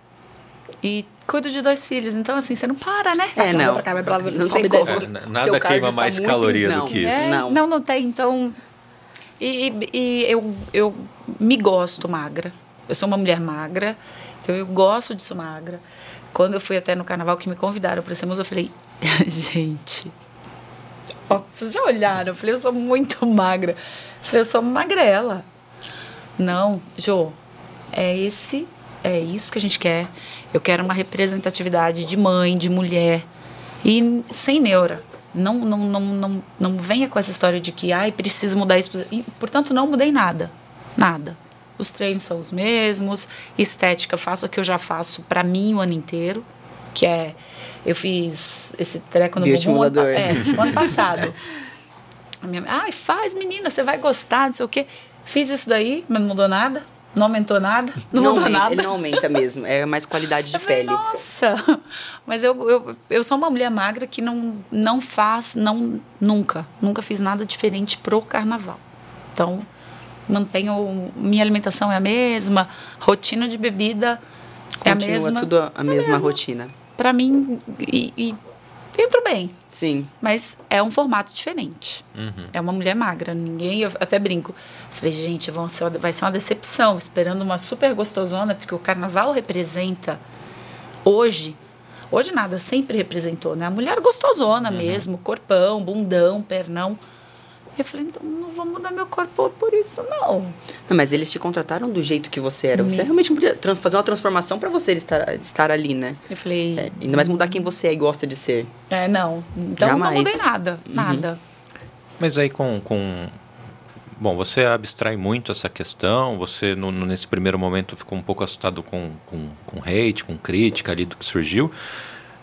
E cuido de dois filhos. Então, assim, você não para, né? É, não. Vai pra cá, vai pra lá, Não sobe tem como. É, nada queima está mais caloria do que É, isso. Não. não. não, tem. Então, e, e- e eu, eu me gosto magra. Eu sou uma mulher magra, então eu gosto de ser magra. Quando eu fui até no carnaval que me convidaram para ser moça, eu falei, gente, ó, vocês já olharam? Eu falei, eu sou muito magra. Eu falei, eu sou magrela. Não, Jô, é esse, é isso que a gente quer. Eu quero uma representatividade de mãe, de mulher e sem neura. Não, não, não, não, não venha com essa história de que, ai, preciso mudar isso. E, portanto, não mudei nada. Nada. Os treinos são os mesmos, estética, faço o que eu já faço para mim o ano inteiro, que é. Eu fiz esse treco no bumbum ano, é, o ano passado. A minha, ai, faz, menina, você vai gostar, não sei o quê. Fiz isso daí, mas não mudou nada, não aumentou nada, não, mudou aumenta, nada. Ele não aumenta mesmo. É mais qualidade de Eu falei, pele. Nossa! Mas eu, eu, eu sou uma mulher magra que não, não faz, não, nunca, nunca fiz nada diferente pro carnaval. Então, mantenho, minha alimentação é a mesma, rotina de bebida é a Continua mesma. tudo a, a mesma mesma. rotina. Pra mim, e, e entro bem. Sim. Mas é um formato diferente. Uhum. É uma mulher magra. Ninguém. Eu até brinco. Falei, gente, vão ser, vai ser uma decepção. Esperando uma super gostosona, porque o carnaval representa hoje. Hoje nada, sempre representou, né? A mulher gostosona mesmo, corpão, bundão, pernão. Eu falei, então não vou mudar meu corpo por isso, não. Não, mas eles te contrataram do jeito que você era. Você Me- realmente podia fazer uma transformação pra você estar, estar ali, né? Eu falei, É, ainda mais mudar quem você é e gosta de ser. é, não. Então Jamais. não mudei nada, nada. Mas aí com, com. Bom, você abstrai muito essa questão, você no- no- nesse primeiro momento ficou um pouco assustado com, com, com hate, com crítica ali do que surgiu.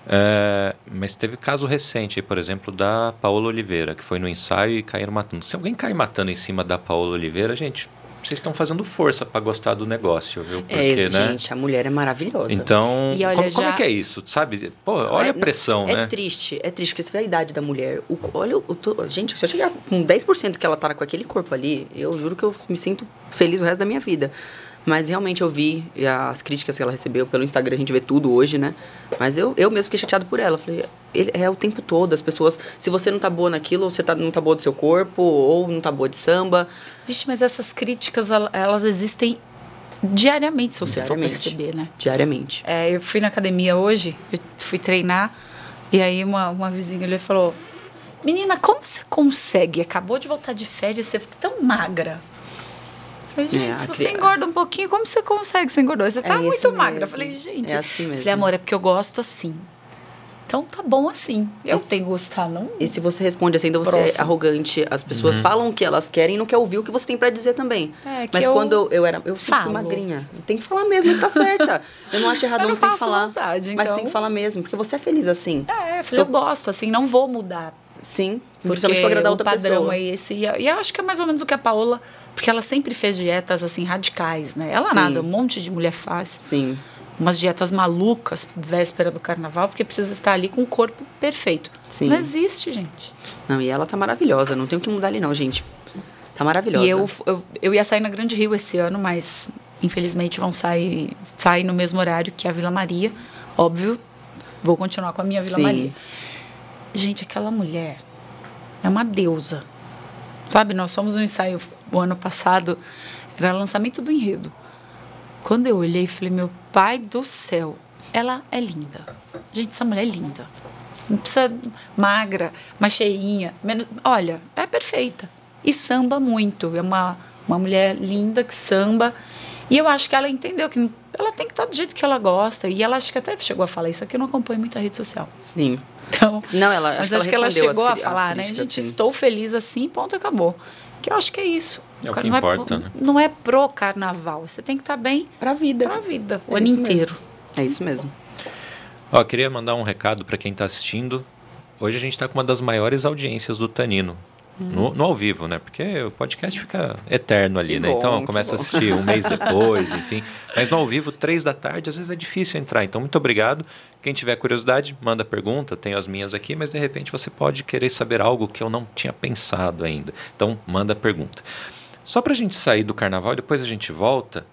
É, mas teve caso recente, por exemplo, da Paola Oliveira, que foi no ensaio e caíram matando. Se alguém cair matando em cima da Paola Oliveira, gente, vocês estão fazendo força para gostar do negócio, viu? Porque, é, né? gente, a mulher é maravilhosa. Então, olha, como, como é já- que é isso? Sabe? Pô, olha a pressão, é né? triste, é triste, porque você vê a idade da mulher. O, olha, o, gente, se eu chegar com 10% que ela tá com aquele corpo ali, eu juro que eu me sinto feliz o resto da minha vida. Mas realmente eu vi as críticas que ela recebeu pelo Instagram, a gente vê tudo hoje, né? Mas eu, eu mesmo fiquei chateado por ela. Falei, ele, é o tempo todo, as pessoas, se você não tá boa naquilo, ou você tá, não tá boa do seu corpo, ou não tá boa de samba. Vixe, mas essas críticas, el- elas existem diariamente, se você Diariamente. for perceber, né? Diariamente. É, eu fui na academia hoje, eu fui treinar, e aí uma, uma vizinha ali falou: Menina, como você consegue? Acabou de voltar de férias, você fica tão magra. Falei, gente, É, se cri- você engorda um pouquinho, como você consegue? Você engordou? Você tá É muito magra. Mesmo. falei, gente. É assim mesmo. Falei, amor, é porque eu gosto assim. Então tá bom assim. Eu tenho que gostar, não? E se você responde assim, ainda você é Próximo. arrogante, as pessoas falam o que elas querem e não quer ouvir o que você tem pra dizer também. É, que Mas eu quando eu, era. Eu sempre fui falo. magrinha. Tem que falar mesmo, você tá certa. Eu não acho errado, Eu não, você tem que falar. vontade, Mas então. tem que falar mesmo, porque você é feliz assim. É, eu falei, eu gosto, assim, não vou mudar. Sim. Porque Principalmente pra agradar o outra padrão pessoa. é esse. E e eu acho que é mais ou menos o que a Paola... Porque ela sempre fez dietas, assim, radicais, né? Ela Sim. nada, um monte de mulher faz. Sim. umas dietas malucas véspera do carnaval, porque precisa estar ali com o corpo perfeito. Sim. Não existe, gente. Não, e ela tá maravilhosa, não tem o que mudar ali não, gente. Tá maravilhosa. E eu, eu, eu ia sair na Grande Rio esse ano, mas infelizmente vão sair, sair no mesmo horário que a Vila Maria. Óbvio, vou continuar com a minha Vila Sim. Maria. Gente, aquela mulher é uma deusa. Sabe, nós fomos no ensaio o ano passado, era lançamento do enredo. Quando eu olhei, falei, meu pai do céu, ela é linda. Gente, essa mulher é linda. Não precisa magra, mais cheinha. Menos, olha, é perfeita. E samba muito. É uma, uma mulher linda que samba. E eu acho que ela entendeu que ela tem que estar do jeito que ela gosta. E ela acho que até chegou a falar isso aqui, eu não acompanho muito a rede social. Sim. Então, Não, ela- acho mas que ela acho que ela chegou a falar, né? Gente, sim. estou feliz assim, ponto, acabou. Que eu acho que é isso. É o que não importa, é, né? Não é pro carnaval. Você tem que estar bem Pra vida. pra vida, o É ano isso mesmo. inteiro. É isso mesmo. Ó, queria mandar um recado para quem está assistindo. Hoje a gente está com uma das maiores audiências do Tanino. No, no ao vivo, né? Porque o podcast fica eterno ali, Que né? bom, então começa a assistir um mês depois, enfim. Mas no ao vivo, três da tarde, às vezes é difícil entrar. Então, muito obrigado. Quem tiver curiosidade, manda pergunta. Tenho as minhas aqui, mas de repente você pode querer saber algo que eu não tinha pensado ainda. Então, manda pergunta. Só para a gente sair do carnaval, depois a gente volta.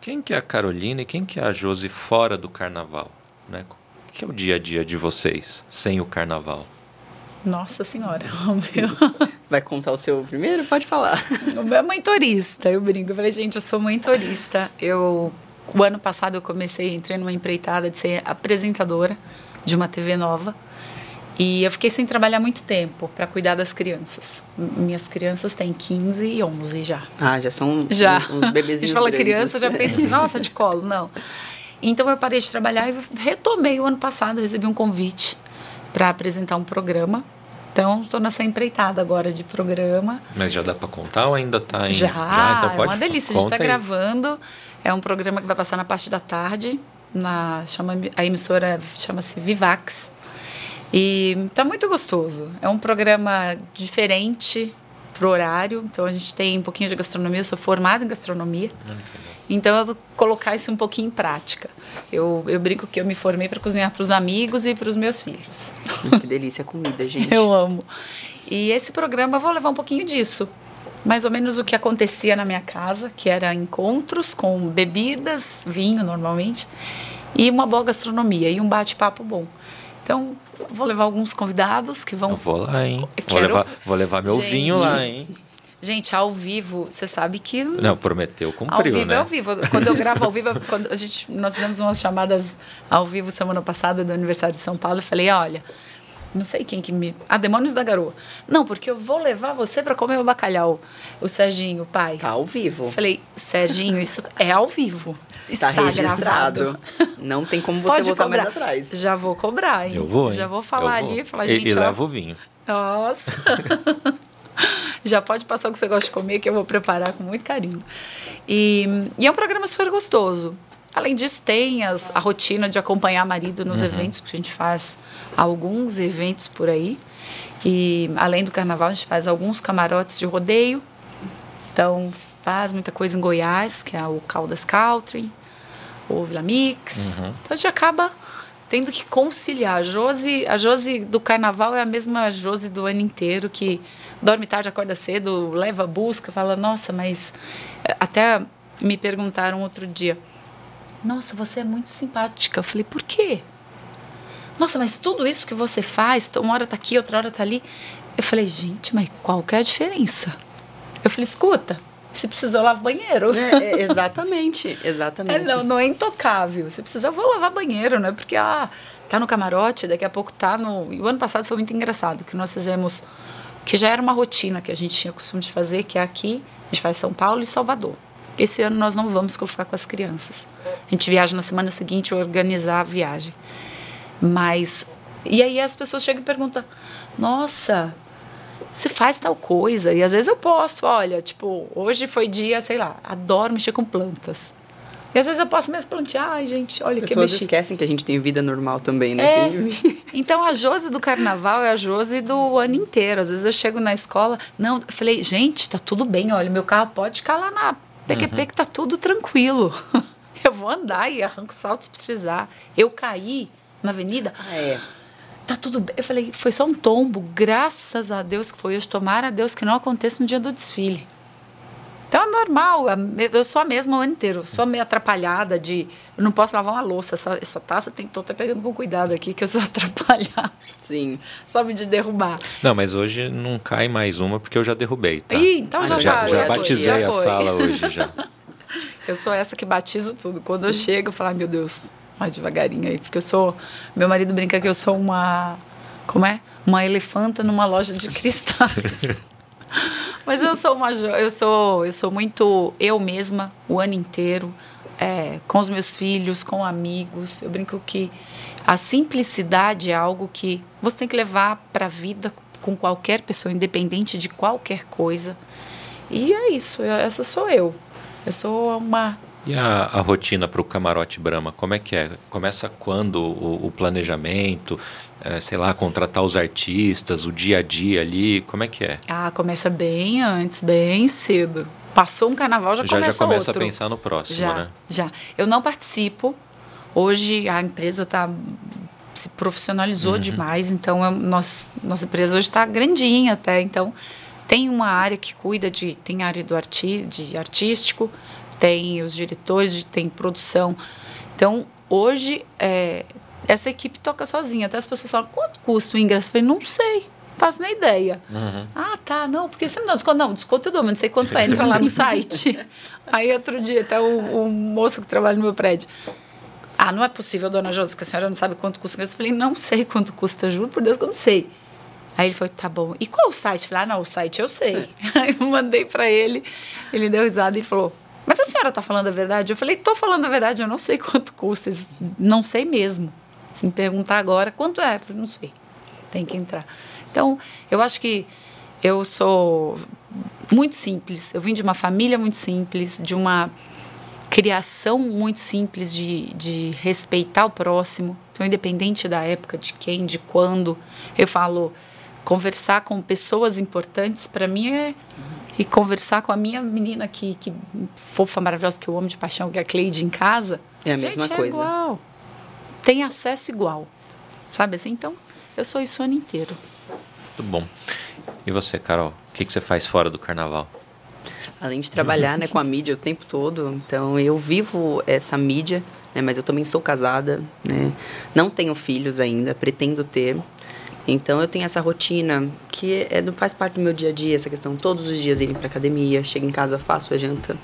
Quem que é a Carolina e quem que é a Josi fora do carnaval? Né? O que é o dia a dia de vocês sem o carnaval? Nossa Senhora, o meu, Vai contar o seu primeiro? Pode falar. o meu é mãe turista. Eu brinco, eu falei, gente, eu sou mãe turista. Eu, o ano passado eu comecei, entrei numa empreitada de ser apresentadora de uma TV nova. E eu fiquei sem trabalhar muito tempo para cuidar das crianças. Minhas crianças têm 15 e 11 já. Ah, já são Já. uns, uns bebezinhos A gente fala grandes. criança, já pensa assim, nossa, de colo. Não. Então eu parei de trabalhar e retomei o ano passado. Recebi um convite para apresentar um programa. Então, estou nessa empreitada agora de programa. Mas já dá para contar ou ainda tá em... Já, então é pode uma delícia. A gente está gravando. É um programa que vai passar na parte da tarde. Na, chama, a emissora chama-se Vivax. E tá muito gostoso. É um programa diferente pro horário. Então a gente tem um pouquinho de gastronomia. Eu sou formada em gastronomia. Então eu vou colocar isso um pouquinho em prática. Eu, eu brinco que eu me formei para cozinhar para os amigos e para os meus filhos. Que delícia a comida, gente. Eu amo. E esse programa eu vou levar um pouquinho disso. Mais ou menos o que acontecia na minha casa, que era encontros com bebidas, vinho normalmente, e uma boa gastronomia e um bate-papo bom. Então, vou levar alguns convidados que vão. Eu vou lá, hein? Eu Vou quero- levar, vou levar meu Gente. vinho lá, hein? Gente, ao vivo, você sabe que. Não, prometeu, Ao cumpriu, vivo né? é ao vivo. Quando eu gravo ao vivo, quando a gente, nós fizemos umas chamadas ao vivo semana passada do aniversário de São Paulo. Eu falei, olha, não sei quem que me. Ah, Demônios da Garoa. Não, porque eu vou levar você para comer o bacalhau. O Serginho, o pai. Tá ao vivo. Falei, Serginho, isso é ao vivo. Está Está registrado. gravado. Não tem como você Pode voltar cobrar. mais atrás. Já vou cobrar, hein? Eu vou, hein? Já vou falar vou. ali e falar, E- gente, E, ó, levo o vinho. nossa. Já pode passar o que você gosta de comer, que eu vou preparar com muito carinho. E, e é um programa super gostoso. Além disso, tem as, a rotina de acompanhar marido nos eventos, porque a gente faz alguns eventos por aí. E além do carnaval, a gente faz alguns camarotes de rodeio. Então, faz muita coisa em Goiás, que é o Caldas Country, o Vila Mix. Então, a gente acaba tendo que conciliar. A Josi, a Josi do carnaval é a mesma Josi do ano inteiro, que dorme tarde, acorda cedo, leva, busca, fala, nossa, mas... eh, Até me perguntaram outro dia, nossa, você é muito simpática. Eu falei, por quê? Nossa, mas tudo isso que você faz, uma hora tá aqui, outra hora tá ali. Eu falei, gente, mas qual que é a diferença? Eu falei, escuta, se precisa eu lavo banheiro. É, é, exatamente, exatamente. É, não, não é intocável. Se precisar, eu vou lavar banheiro, não é porque ah, tá no camarote, daqui a pouco tá no. E o ano passado foi muito engraçado, que nós fizemos, que já era uma rotina que a gente tinha costume de fazer, que é aqui, a gente faz São Paulo e Salvador. Esse ano nós não vamos, ficar com as crianças. A gente viaja na semana seguinte, organizar a viagem. Mas. E aí as pessoas chegam e perguntam: Nossa, você faz tal coisa? E às vezes eu posto, olha, tipo, hoje foi dia, sei lá, adoro mexer com plantas. E às vezes eu posso mesmo plantear, ai gente, olha As que pessoas mexi. esquecem que a gente tem vida normal também, né? É. Tem- Então a Josi do carnaval é a Josi do ano inteiro. Às vezes eu chego na escola, não, falei, gente, tá tudo bem, olha, meu carro pode ficar lá na PQP que tá tudo tranquilo. Eu vou andar e arranco salto se precisar. Eu caí na avenida. Ah, é. Tá tudo bem. Eu falei, foi só um tombo. Graças a Deus que foi hoje. Tomara a Deus que não aconteça no dia do desfile. Então é normal, eu sou a mesma o ano inteiro, sou meio atrapalhada de. Eu não posso lavar uma louça, essa, essa taça tem que estar pegando com cuidado aqui, que eu sou atrapalhada. Sim. Sabe de derrubar. Não, mas hoje não cai mais uma porque eu já derrubei, tá? Ih, então já, já, já, já batizei já a sala hoje já. Eu sou essa que batiza tudo. Quando eu chego, eu falo, ai meu Deus, mais devagarinho aí, porque eu sou. Meu marido brinca que eu sou uma. Como é? Uma elefanta numa loja de cristais. Mas eu sou uma eu sou eu sou muito eu mesma o ano inteiro, é, com os meus filhos, com amigos. Eu brinco que a simplicidade é algo que você tem que levar para a vida com qualquer pessoa, independente de qualquer coisa. E é isso, eu, essa sou eu. Eu sou uma e a, a rotina para o camarote Brahma, como é que é? Começa quando o, o planejamento? É, sei lá, contratar os artistas, o dia a dia ali, como é que é? Ah, começa bem antes, bem cedo. Passou um carnaval, já, já começa Já começa outro. a pensar no próximo, já, né? Já, Eu não participo. Hoje a empresa está se profissionalizou uhum. demais, então eu, nós, nossa empresa hoje está grandinha até, então tem uma área que cuida de, tem área do arti, de artístico, tem os diretores, tem produção. Então, hoje, é, essa equipe toca sozinha. Até as pessoas falam, quanto custa o ingresso? Eu falei, não sei, faço nem ideia. Uhum. Ah, tá, não, porque você me dá desconto. Não, desconto eu dou, mas não sei quanto é, entra lá no site. Aí, outro dia, até o, o moço que trabalha no meu prédio, ah, não é possível, dona Josi, que a senhora não sabe quanto custa o ingresso. Eu falei, não sei quanto custa, juro por Deus que eu não sei. Aí ele falou, tá bom. E qual o site? Eu falei, ah, não, o site eu sei. Aí eu mandei para ele, ele deu risada e falou, mas a senhora está falando a verdade? Eu falei, estou falando a verdade, eu não sei quanto custa, não sei mesmo. Se me perguntar agora, quanto é? Eu falei, não sei, tem que entrar. Então, eu acho que eu sou muito simples. Eu vim de uma família muito simples, de uma criação muito simples de, de respeitar o próximo. Então, independente da época, de quem, de quando, eu falo, conversar com pessoas importantes, para mim é e conversar com a minha menina que, que fofa, maravilhosa, que eu amo de paixão, que é a Cleide em casa. É a mesma gente, coisa. É igual. Tem acesso igual. Sabe assim? Então, eu sou isso o ano inteiro. Muito bom. E você, Carol? O que, que você faz fora do carnaval? Além de trabalhar né, com a mídia o tempo todo, então eu vivo essa mídia, né, mas eu também sou casada, né, não tenho filhos ainda, pretendo ter. Então eu tenho essa rotina que é, faz parte do meu dia a dia, essa questão todos os dias ir para academia, chego em casa, faço a janta.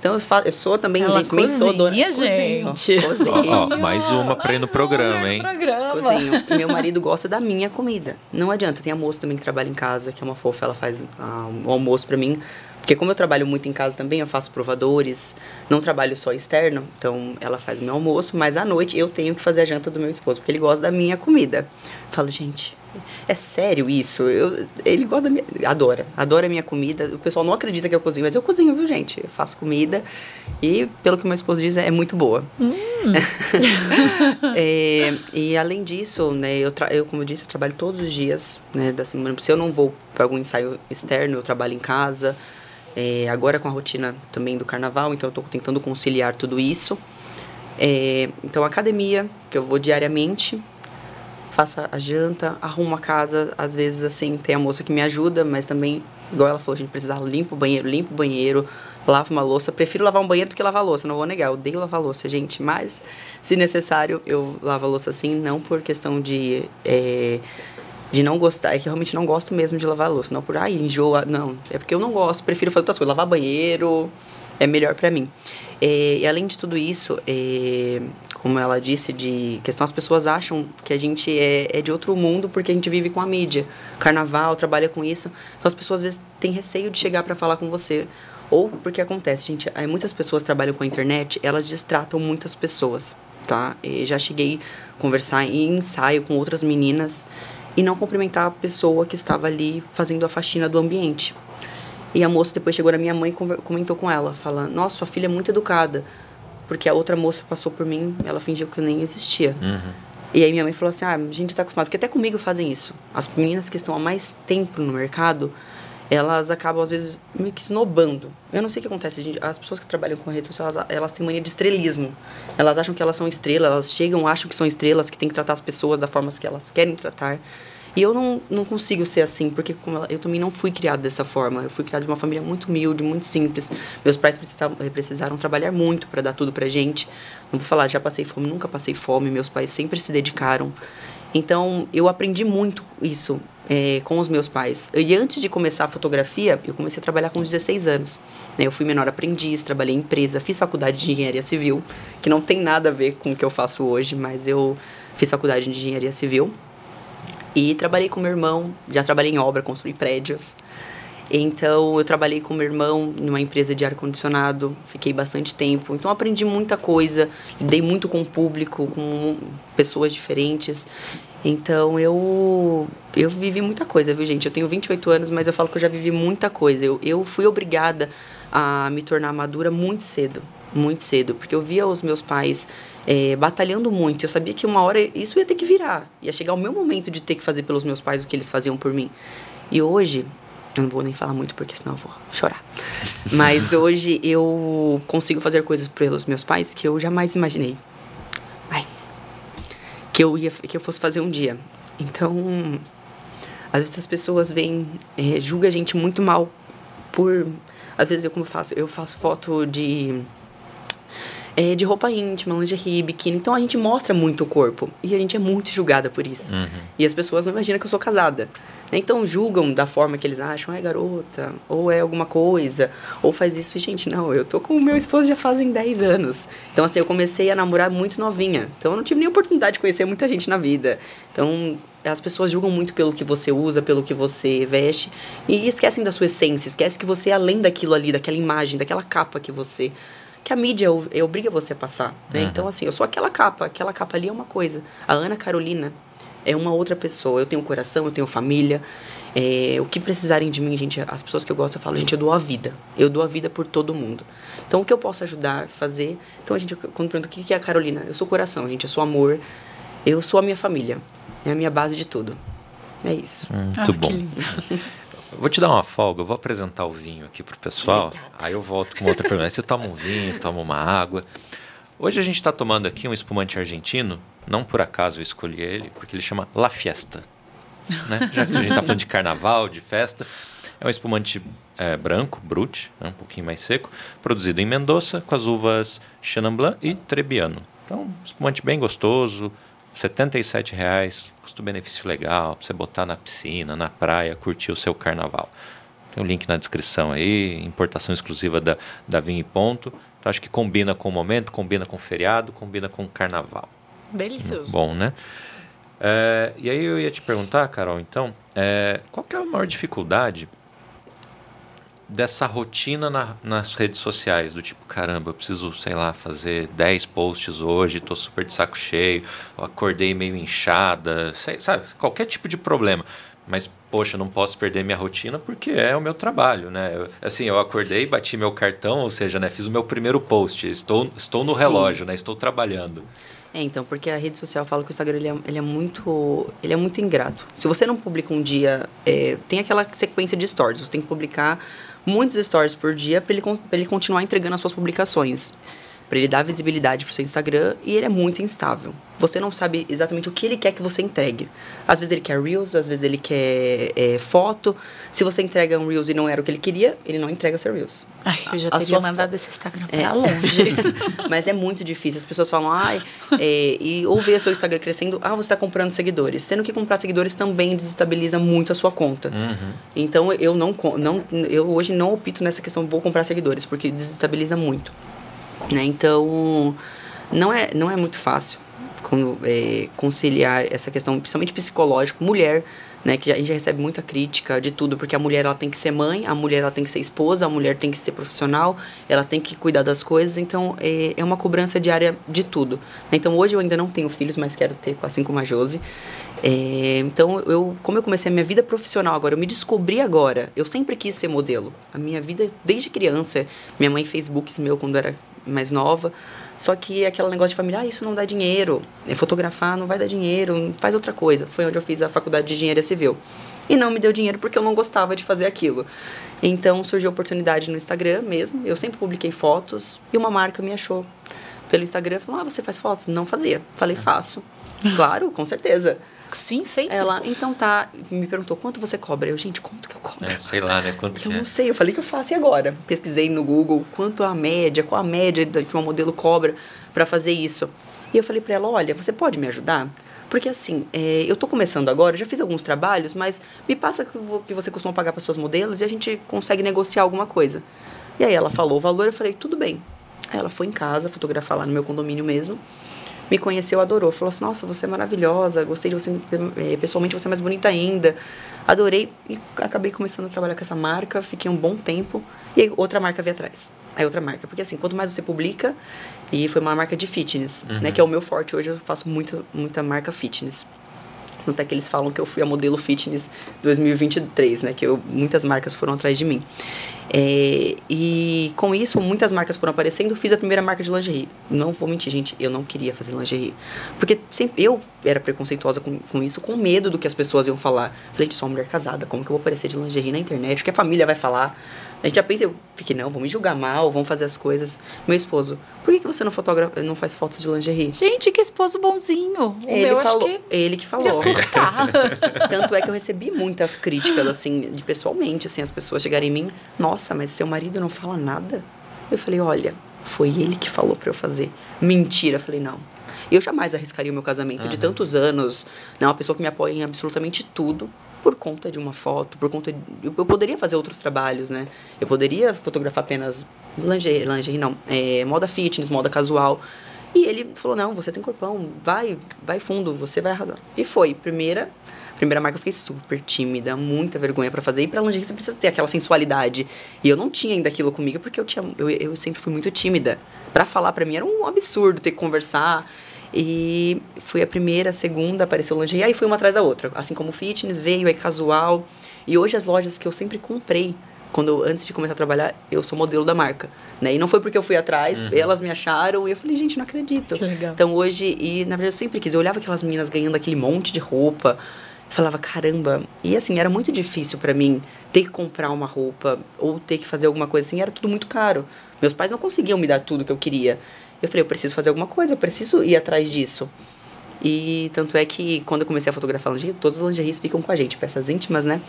Então eu, faço, eu sou também, Ela gente, também sou dona. gente. Cozinho. Ó, ó, mais uma para ir no programa, hein? Programa. Cozinho. E meu marido gosta da minha comida. Não adianta, tem a moça também que trabalha em casa, que é uma fofa, ela faz ah, o almoço para mim. Porque como eu trabalho muito em casa também, eu faço provadores, não trabalho só externo, então ela faz o meu almoço, mas à noite eu tenho que fazer a janta do meu esposo, porque ele gosta da minha comida. falo, gente, é sério isso? Eu, ele gosta da minha, adora, adora a minha comida. O pessoal não acredita que eu cozinho, mas eu cozinho, viu, gente? Eu faço comida e, pelo que meu esposo diz, é muito boa. Hum. é, e além disso, né, eu, eu, como eu disse, eu trabalho todos os dias né, da semana. Se eu não vou para algum ensaio externo, eu trabalho em casa. É, agora com a rotina também do carnaval, então eu estou tentando conciliar tudo isso. É, então, academia, que eu vou diariamente, faço a janta, arrumo a casa, às vezes assim, tem a moça que me ajuda, mas também, igual ela falou, a gente precisa limpo o banheiro, limpo o banheiro, lavo uma louça. Prefiro lavar um banheiro do que lavar louça, não vou negar, eu odeio lavar louça, gente, mas se necessário, eu lavo a louça assim, não por questão de. É, de não gostar, é que eu realmente não gosto mesmo de lavar louça, não por, ai, enjoa, não, é porque eu não gosto, prefiro fazer outras coisas, lavar banheiro é melhor para mim. É, e além de tudo isso, é, como ela disse, de questão, as pessoas acham que a gente é, é, de outro mundo porque a gente vive com a mídia. Carnaval, trabalha com isso. Então as pessoas às vezes têm receio de chegar para falar com você. Ou porque acontece, gente, aí muitas pessoas trabalham com a internet, elas distratam muitas pessoas, tá? E já cheguei a conversar em ensaio com outras meninas e não cumprimentar a pessoa que estava ali fazendo a faxina do ambiente. E a moça depois chegou na minha mãe e comentou com ela, falando: Nossa, sua filha é muito educada. Porque a outra moça passou por mim, ela fingiu que eu nem existia. Uhum. E aí minha mãe falou assim: Ah, a gente está acostumado, porque até comigo fazem isso. As meninas que estão há mais tempo no mercado, elas acabam, às vezes, meio que esnobando. Eu não sei o que acontece, gente. As pessoas que trabalham com rede social, elas, elas têm mania de estrelismo. Elas acham que elas são estrelas, elas chegam, acham que são estrelas, que tem que tratar as pessoas da forma que elas querem tratar. E eu não, não consigo ser assim, porque ela, eu também não fui criada dessa forma. Eu fui criada de uma família muito humilde, muito simples. Meus pais precisaram, precisaram trabalhar muito para dar tudo pra gente. Não vou falar, já passei fome, nunca passei fome. Meus pais sempre se dedicaram. Então, eu aprendi muito isso é, com os meus pais. E antes de começar a fotografia, eu comecei a trabalhar com 16 anos. Né? Eu fui menor aprendiz, trabalhei em empresa, fiz faculdade de engenharia civil, que não tem nada a ver com o que eu faço hoje, mas eu fiz faculdade de engenharia civil. E trabalhei com meu irmão, já trabalhei em obra, construí prédios. Então, eu trabalhei com meu irmão numa empresa de ar-condicionado, fiquei bastante tempo. Então, aprendi muita coisa, lidei muito com o público, com pessoas diferentes. Então, eu, eu vivi muita coisa, viu, gente? Eu tenho 28 anos, mas eu falo que eu já vivi muita coisa. Eu, eu fui obrigada a me tornar madura muito cedo, muito cedo, porque eu via os meus pais é, batalhando muito. Eu sabia que uma hora isso ia ter que virar. Ia chegar o meu momento de ter que fazer pelos meus pais o que eles faziam por mim. E hoje, eu não vou nem falar muito porque senão eu vou chorar. Mas hoje eu consigo fazer coisas pelos meus pais que eu jamais imaginei. Ai. Que eu ia que eu fosse fazer um dia. Então, às vezes as pessoas vêm, é, julgam a gente muito mal por às vezes eu como faço, eu faço foto de é, de roupa íntima, lingerie, biquíni. Então a gente mostra muito o corpo. E a gente é muito julgada por isso. Uhum. E as pessoas não imaginam que eu sou casada. Então julgam da forma que eles acham, ah, é garota, ou é alguma coisa, ou faz isso. E, gente, não, eu tô com o meu esposo já fazem 10 anos. Então, assim, eu comecei a namorar muito novinha. Então, eu não tive nem oportunidade de conhecer muita gente na vida. Então, as pessoas julgam muito pelo que você usa, pelo que você veste, e esquecem da sua essência, esquecem que você é além daquilo ali, daquela imagem, daquela capa que você que a mídia obriga você a passar, né? Uhum. Então, assim, eu sou aquela capa, aquela capa ali é uma coisa. A Ana Carolina é uma outra pessoa. Eu tenho coração, eu tenho família. É, o que precisarem de mim, gente, as pessoas que eu gosto, eu falo, gente, eu dou a vida. Eu dou a vida por todo mundo. Então, o que eu posso ajudar, fazer... Então, a gente, quando pergunta o que é a Carolina, eu sou coração, gente, eu sou amor, eu sou a minha família. É a minha base de tudo. É isso. Hum, muito ah, bom. Vou te dar uma folga, eu vou apresentar o vinho aqui pro pessoal. Obrigada. Aí eu volto com outra pergunta. Você toma um vinho, toma uma água. Hoje a gente está tomando aqui um espumante argentino. Não por acaso eu escolhi ele, porque ele chama La Fiesta. Né? Já que a gente está falando de carnaval, de festa. É um espumante é, branco, brut, né? um pouquinho mais seco, produzido em Mendoza com as uvas Chenin Blanc e Trebbiano. Então, espumante bem gostoso, R$ reais, custo-benefício legal, para você botar na piscina, na praia, curtir o seu carnaval. Tem o um link na descrição aí, importação exclusiva da, da Vinho e Ponto. Então, acho que combina com o momento, combina com o feriado, combina com o carnaval. Delicioso. Bom, né? É, e aí eu ia te perguntar, Carol, então, é, qual que é a maior dificuldade dessa rotina na, nas redes sociais, do tipo, caramba, eu preciso, sei lá, fazer 10 posts hoje, estou super de saco cheio, acordei meio inchada, sei, sabe, qualquer tipo de problema. Mas, poxa, não posso perder minha rotina porque é o meu trabalho, né? Eu, assim, eu acordei, bati meu cartão, ou seja, né, fiz o meu primeiro post, estou, estou no Sim. relógio, né, estou trabalhando. É, então, porque a rede social fala que o Instagram ele é, ele é, muito ele é muito ingrato. Se você não publica um dia, é, tem aquela sequência de stories, você tem que publicar muitos stories por dia para ele, ele continuar entregando as suas publicações para ele dar visibilidade para o seu Instagram e ele é muito instável. Você não sabe exatamente o que ele quer que você entregue. Às vezes ele quer Reels, às vezes ele quer é, foto. Se você entrega um Reels e não era o que ele queria, ele não entrega o seu Reels. Ai, eu já a teria mandado fo... esse Instagram para é. longe. Mas é muito difícil. As pessoas falam, ai, é, e ou ver seu Instagram crescendo, ah, você está comprando seguidores. Sendo que comprar seguidores também desestabiliza muito a sua conta. Uhum. Então eu não, não, eu hoje não opto nessa questão, vou comprar seguidores, porque desestabiliza muito. Né? Então, não é, não é muito fácil é, conciliar essa questão, principalmente psicológico, mulher, né, que a gente recebe muita crítica de tudo, porque a mulher ela tem que ser mãe, a mulher ela tem que ser esposa, a mulher tem que ser profissional, ela tem que cuidar das coisas, então é, é uma cobrança diária de tudo. Né? Então hoje eu ainda não tenho filhos, mas quero ter, assim como a Josi. É, então eu, como eu comecei a minha vida profissional agora, eu me descobri agora, eu sempre quis ser modelo. A minha vida desde criança, minha mãe fez books meu quando era mais nova. Só que aquele negócio de família, ah, isso não dá dinheiro. É, fotografar não vai dar dinheiro, faz outra coisa. Foi onde eu fiz a faculdade de engenharia civil. e não me deu dinheiro porque eu não gostava de fazer aquilo. Então surgiu a oportunidade no Instagram mesmo. Eu sempre publiquei fotos e uma marca me achou pelo Instagram falou: Ah, você faz fotos? Não fazia. Falei: Faço. Claro, com certeza. Sim, sempre. Ela, então tá, me perguntou quanto você cobra. Eu, gente, quanto que eu cobro? É, sei lá, né? Quanto eu que não é? sei, eu falei que eu faço e agora? Pesquisei no Google quanto é a média, qual a média que uma modelo cobra para fazer isso. E eu falei para ela: olha, você pode me ajudar? Porque assim, é, eu tô começando agora, já fiz alguns trabalhos, mas me passa que, que você costuma pagar para suas modelos e a gente consegue negociar alguma coisa. E aí ela falou o valor, eu falei, tudo bem. Aí ela foi em casa, fotografar lá no meu condomínio mesmo. Me conheceu, adorou. Falou assim, nossa, você é maravilhosa, gostei de você, eh, pessoalmente você é mais bonita ainda. Adorei e acabei começando a trabalhar com essa marca, fiquei um bom tempo. E aí outra marca veio atrás. Aí outra marca, porque assim, quanto mais você publica, e foi uma marca de fitness, né, que é o meu forte. Hoje eu faço muita, muita marca fitness. Tanto é que eles falam que eu fui a modelo fitness 2023, né? Que eu, muitas marcas foram atrás de mim. É, e com isso, muitas marcas foram aparecendo. Fiz a primeira marca de lingerie. Não vou mentir, gente, eu não queria fazer lingerie. Porque sempre eu era preconceituosa com, com isso, com medo do que as pessoas iam falar. Falei, sou uma mulher casada, como que eu vou aparecer de lingerie na internet? O que a família vai falar? A gente já pensa, eu fiquei, não, vão me julgar mal, vão fazer as coisas. Meu esposo, por que, que você não fotografa, não faz fotos de lingerie? Gente, que esposo bonzinho. O ele meu falou, acho que ele que falou. ia surtar. Tanto é que eu recebi muitas críticas, assim, de pessoalmente, assim, as pessoas chegarem em mim, nossa, mas seu marido não fala nada? Eu falei, olha, foi ele que falou pra eu fazer. Mentira, eu falei, não. Eu jamais arriscaria o meu casamento de tantos anos, né, uma pessoa que me apoia em absolutamente tudo, por conta de uma foto, por conta de, eu, poderia fazer outros trabalhos, né? Eu poderia fotografar apenas lingerie, lingerie não, é, moda fitness, moda casual. E ele falou: "Não, você tem corpão, vai, vai fundo, você vai arrasar". E foi, primeira Primeira marca eu fiquei super tímida, muita vergonha pra fazer. E pra lingerie você precisa ter aquela sensualidade. E eu não tinha ainda aquilo comigo porque eu, tinha, eu, eu sempre fui muito tímida. Pra falar pra mim era um absurdo ter que conversar. E foi a primeira, a segunda, apareceu lingerie. Aí foi uma atrás da outra. Assim como fitness veio, aí casual. E hoje as lojas que eu sempre comprei, quando antes de começar a trabalhar, eu sou modelo da marca. Né? E não foi porque eu fui atrás, elas me acharam. E eu falei, gente, não acredito. Que legal. Então hoje, e na verdade eu sempre quis. Eu olhava aquelas meninas ganhando aquele monte de roupa falava caramba e assim era muito difícil para mim ter que comprar uma roupa ou ter que fazer alguma coisa assim era tudo muito caro meus pais não conseguiam me dar tudo que eu queria eu falei eu preciso fazer alguma coisa eu preciso ir atrás disso e tanto é que quando eu comecei a fotografar lingerie todas as lingeries ficam com a gente peças íntimas né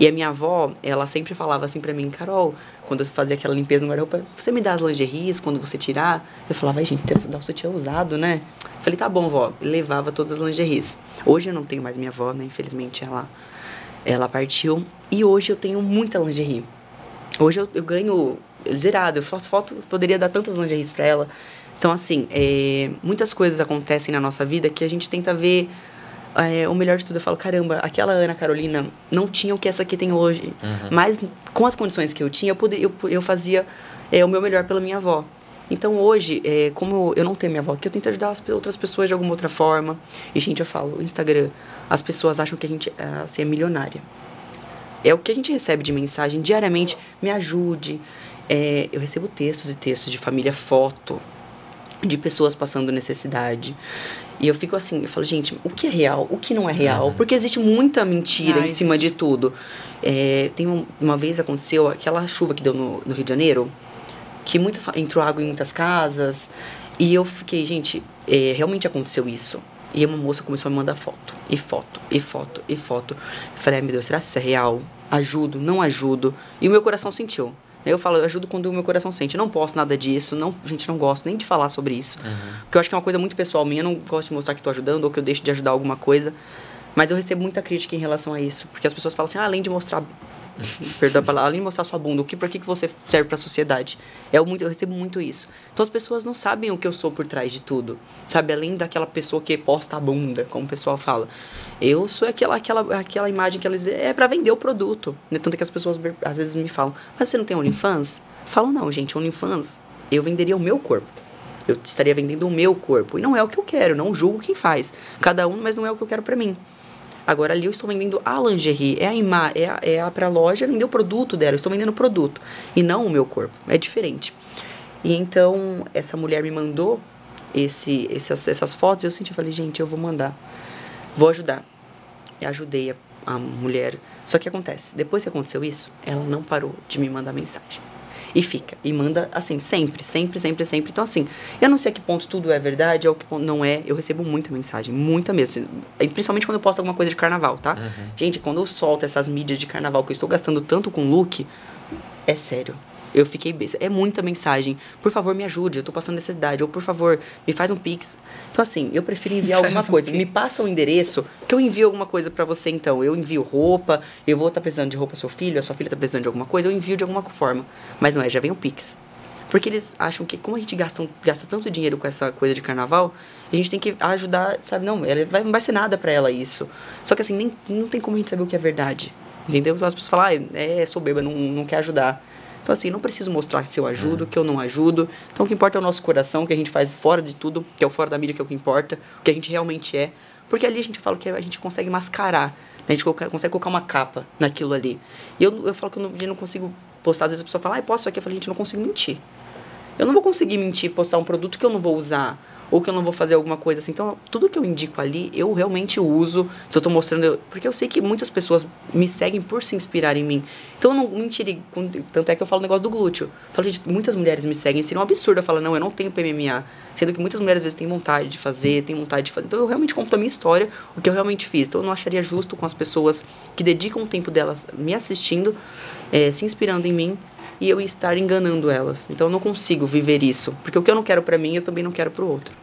e a minha avó ela sempre falava assim para mim Carol quando eu fazia aquela limpeza no guarda-roupa você me dá as lingeries quando você tirar eu falava ai gente dar o sutiã usado né Falei, tá bom, vó. E levava todas as lingeries. Hoje eu não tenho mais minha avó, né? Infelizmente ela, ela partiu. E hoje eu tenho muita lingerie. Hoje eu, eu ganho zerado. Eu faço foto, poderia dar tantas lingeries pra ela. Então, assim, é, muitas coisas acontecem na nossa vida que a gente tenta ver é, o melhor de tudo. Eu falo, caramba, aquela Ana Carolina não tinha o que essa aqui tem hoje. Mas com as condições que eu tinha, eu, poder, eu, eu fazia é, o meu melhor pela minha avó. Então hoje, é, como eu não tenho minha avó aqui, eu tento ajudar as outras pessoas de alguma outra forma. E, gente, eu falo, Instagram, as pessoas acham que a gente é, assim, é milionária. É o que a gente recebe de mensagem diariamente, me ajude. É, eu recebo textos e textos de família, foto, de pessoas passando necessidade. E eu fico assim, eu falo, gente, o que é real? O que não é real? Porque existe muita mentira Ah, em cima existe. de tudo. É, tem um- uma vez aconteceu aquela chuva que deu no, no Rio de Janeiro, que muitas, entrou água em muitas casas. E eu fiquei, gente, é, realmente aconteceu isso. E uma moça começou a me mandar foto, e foto, e foto, e foto. Eu falei, ai meu Deus, será que isso é real? Ajudo, não ajudo? E o meu coração sentiu. Eu falo, eu ajudo quando o meu coração sente. Eu não posso nada disso, não, gente, não gosto nem de falar sobre isso. Porque eu acho que é uma coisa muito pessoal minha, eu não gosto de mostrar que estou ajudando ou que eu deixo de ajudar alguma coisa. Mas eu recebo muita crítica em relação a isso. Porque as pessoas falam assim, ah, além de mostrar perdão a palavra, além de mostrar sua bunda, o que, pra que, que você serve pra sociedade? É muito, eu recebo muito isso. Então as pessoas não sabem o que eu sou por trás de tudo. Sabe, além daquela pessoa que posta a bunda, como o pessoal fala. Eu sou aquela, aquela, aquela imagem que elas veem, é pra vender o produto. Né? Tanto que as pessoas às vezes me falam, mas você não tem OnlyFans? Eu falo, não, gente, OnlyFans, eu venderia o meu corpo. Eu estaria vendendo o meu corpo. E não é o que eu quero, não julgo quem faz. Cada um, mas não é o que eu quero pra mim. Agora ali eu estou vendendo a lingerie, é a imagem, é, a, é a loja vender o produto dela, eu estou vendendo o produto e não o meu corpo. É diferente. E então essa mulher me mandou esse, essas, essas fotos, eu senti, eu falei, gente, eu vou mandar. Vou ajudar. E ajudei a, a mulher. Só que acontece, depois que aconteceu isso, ela não parou de me mandar mensagem. E fica. E manda, assim, sempre, sempre, sempre, sempre. Então, assim, eu não sei a que ponto tudo é verdade, ou que ponto não é. Eu recebo muita mensagem, muita mesmo. Principalmente quando eu posto alguma coisa de carnaval, tá? Uhum. Gente, quando eu solto essas mídias de carnaval que eu estou gastando tanto com look, é sério. Eu fiquei besta. É muita mensagem. Por favor, me ajude, eu tô passando necessidade. Ou, por favor, me faz um pix. Então, assim, eu prefiro enviar alguma um coisa. Pix. Me passa o um endereço que eu envio alguma coisa para você, então. Eu envio roupa, eu vou estar tá precisando de roupa seu filho, a sua filha tá precisando de alguma coisa, eu envio de alguma forma. Mas não é, já vem o pix. Porque eles acham que, como a gente gasta, gasta tanto dinheiro com essa coisa de carnaval, a gente tem que ajudar, sabe? Não, ela vai, não vai ser nada para ela isso. Só que, assim, nem, não tem como a gente saber o que é verdade. Entendeu? As pessoas falam, ah, é soberba, não, não quer ajudar. Então, assim, não preciso mostrar se eu ajudo, que eu não ajudo. Então, o que importa é o nosso coração, que a gente faz fora de tudo, que é o fora da mídia, que é o que importa, o que a gente realmente é. Porque ali a gente fala que a gente consegue mascarar, né? a gente consegue colocar uma capa naquilo ali. E eu, eu falo que eu não, eu não consigo postar, às vezes a pessoa fala, ah, posso isso aqui? Eu falo, gente, eu não consigo mentir. Eu não vou conseguir mentir, postar um produto que eu não vou usar ou que eu não vou fazer alguma coisa assim. Então, tudo que eu indico ali, eu realmente uso. Se eu estou mostrando, porque eu sei que muitas pessoas me seguem por se inspirar em mim. Então, eu não mentirei. Tanto é que eu falo o negócio do glúteo. Eu falo, gente, muitas mulheres me seguem. Seria um absurdo eu falar, não, eu não tenho PMMA. Sendo que muitas mulheres às vezes têm vontade de fazer, têm vontade de fazer. Então, eu realmente conto a minha história, o que eu realmente fiz. Então, eu não acharia justo com as pessoas que dedicam o tempo delas me assistindo, é, se inspirando em mim, e eu estar enganando elas. Então eu não consigo viver isso, porque o que eu não quero para mim, eu também não quero para o outro.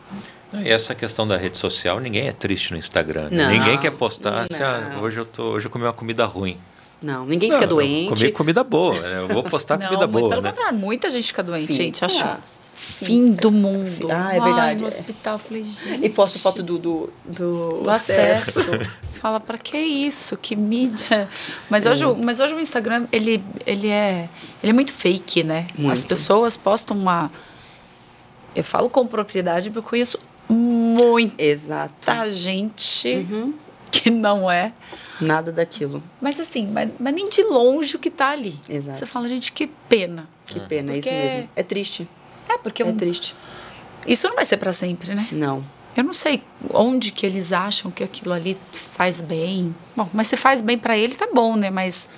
E essa questão da rede social, ninguém é triste no Instagram. Né? Não, ninguém quer postar assim, ah, hoje eu tô, hoje eu comi uma comida ruim. Não, ninguém não, fica doente. Comer comida boa, né? Eu vou postar não, comida boa. Pelo né? contrário, muita gente fica doente, fica. gente. Acho fim do mundo. Ah, é verdade. Ai, no hospital, falei, gente. E posto foto do, do, do, do acesso. Você fala, para que isso? Que mídia? Mas hoje, hum. mas hoje o Instagram, ele, ele, é, ele é muito fake, né? Muito. As pessoas postam uma... Eu falo com propriedade porque eu conheço muita Exato. gente uhum. que não é nada daquilo. Mas assim, mas, mas, nem de longe o que tá ali. Exato. Você fala, gente, que pena. Que pena, é isso mesmo. É triste. É, porque... É triste. Isso não vai ser para sempre, né? Não. Eu não sei onde que eles acham que aquilo ali faz bem. Bom, mas se faz bem para ele, tá bom, né? Mas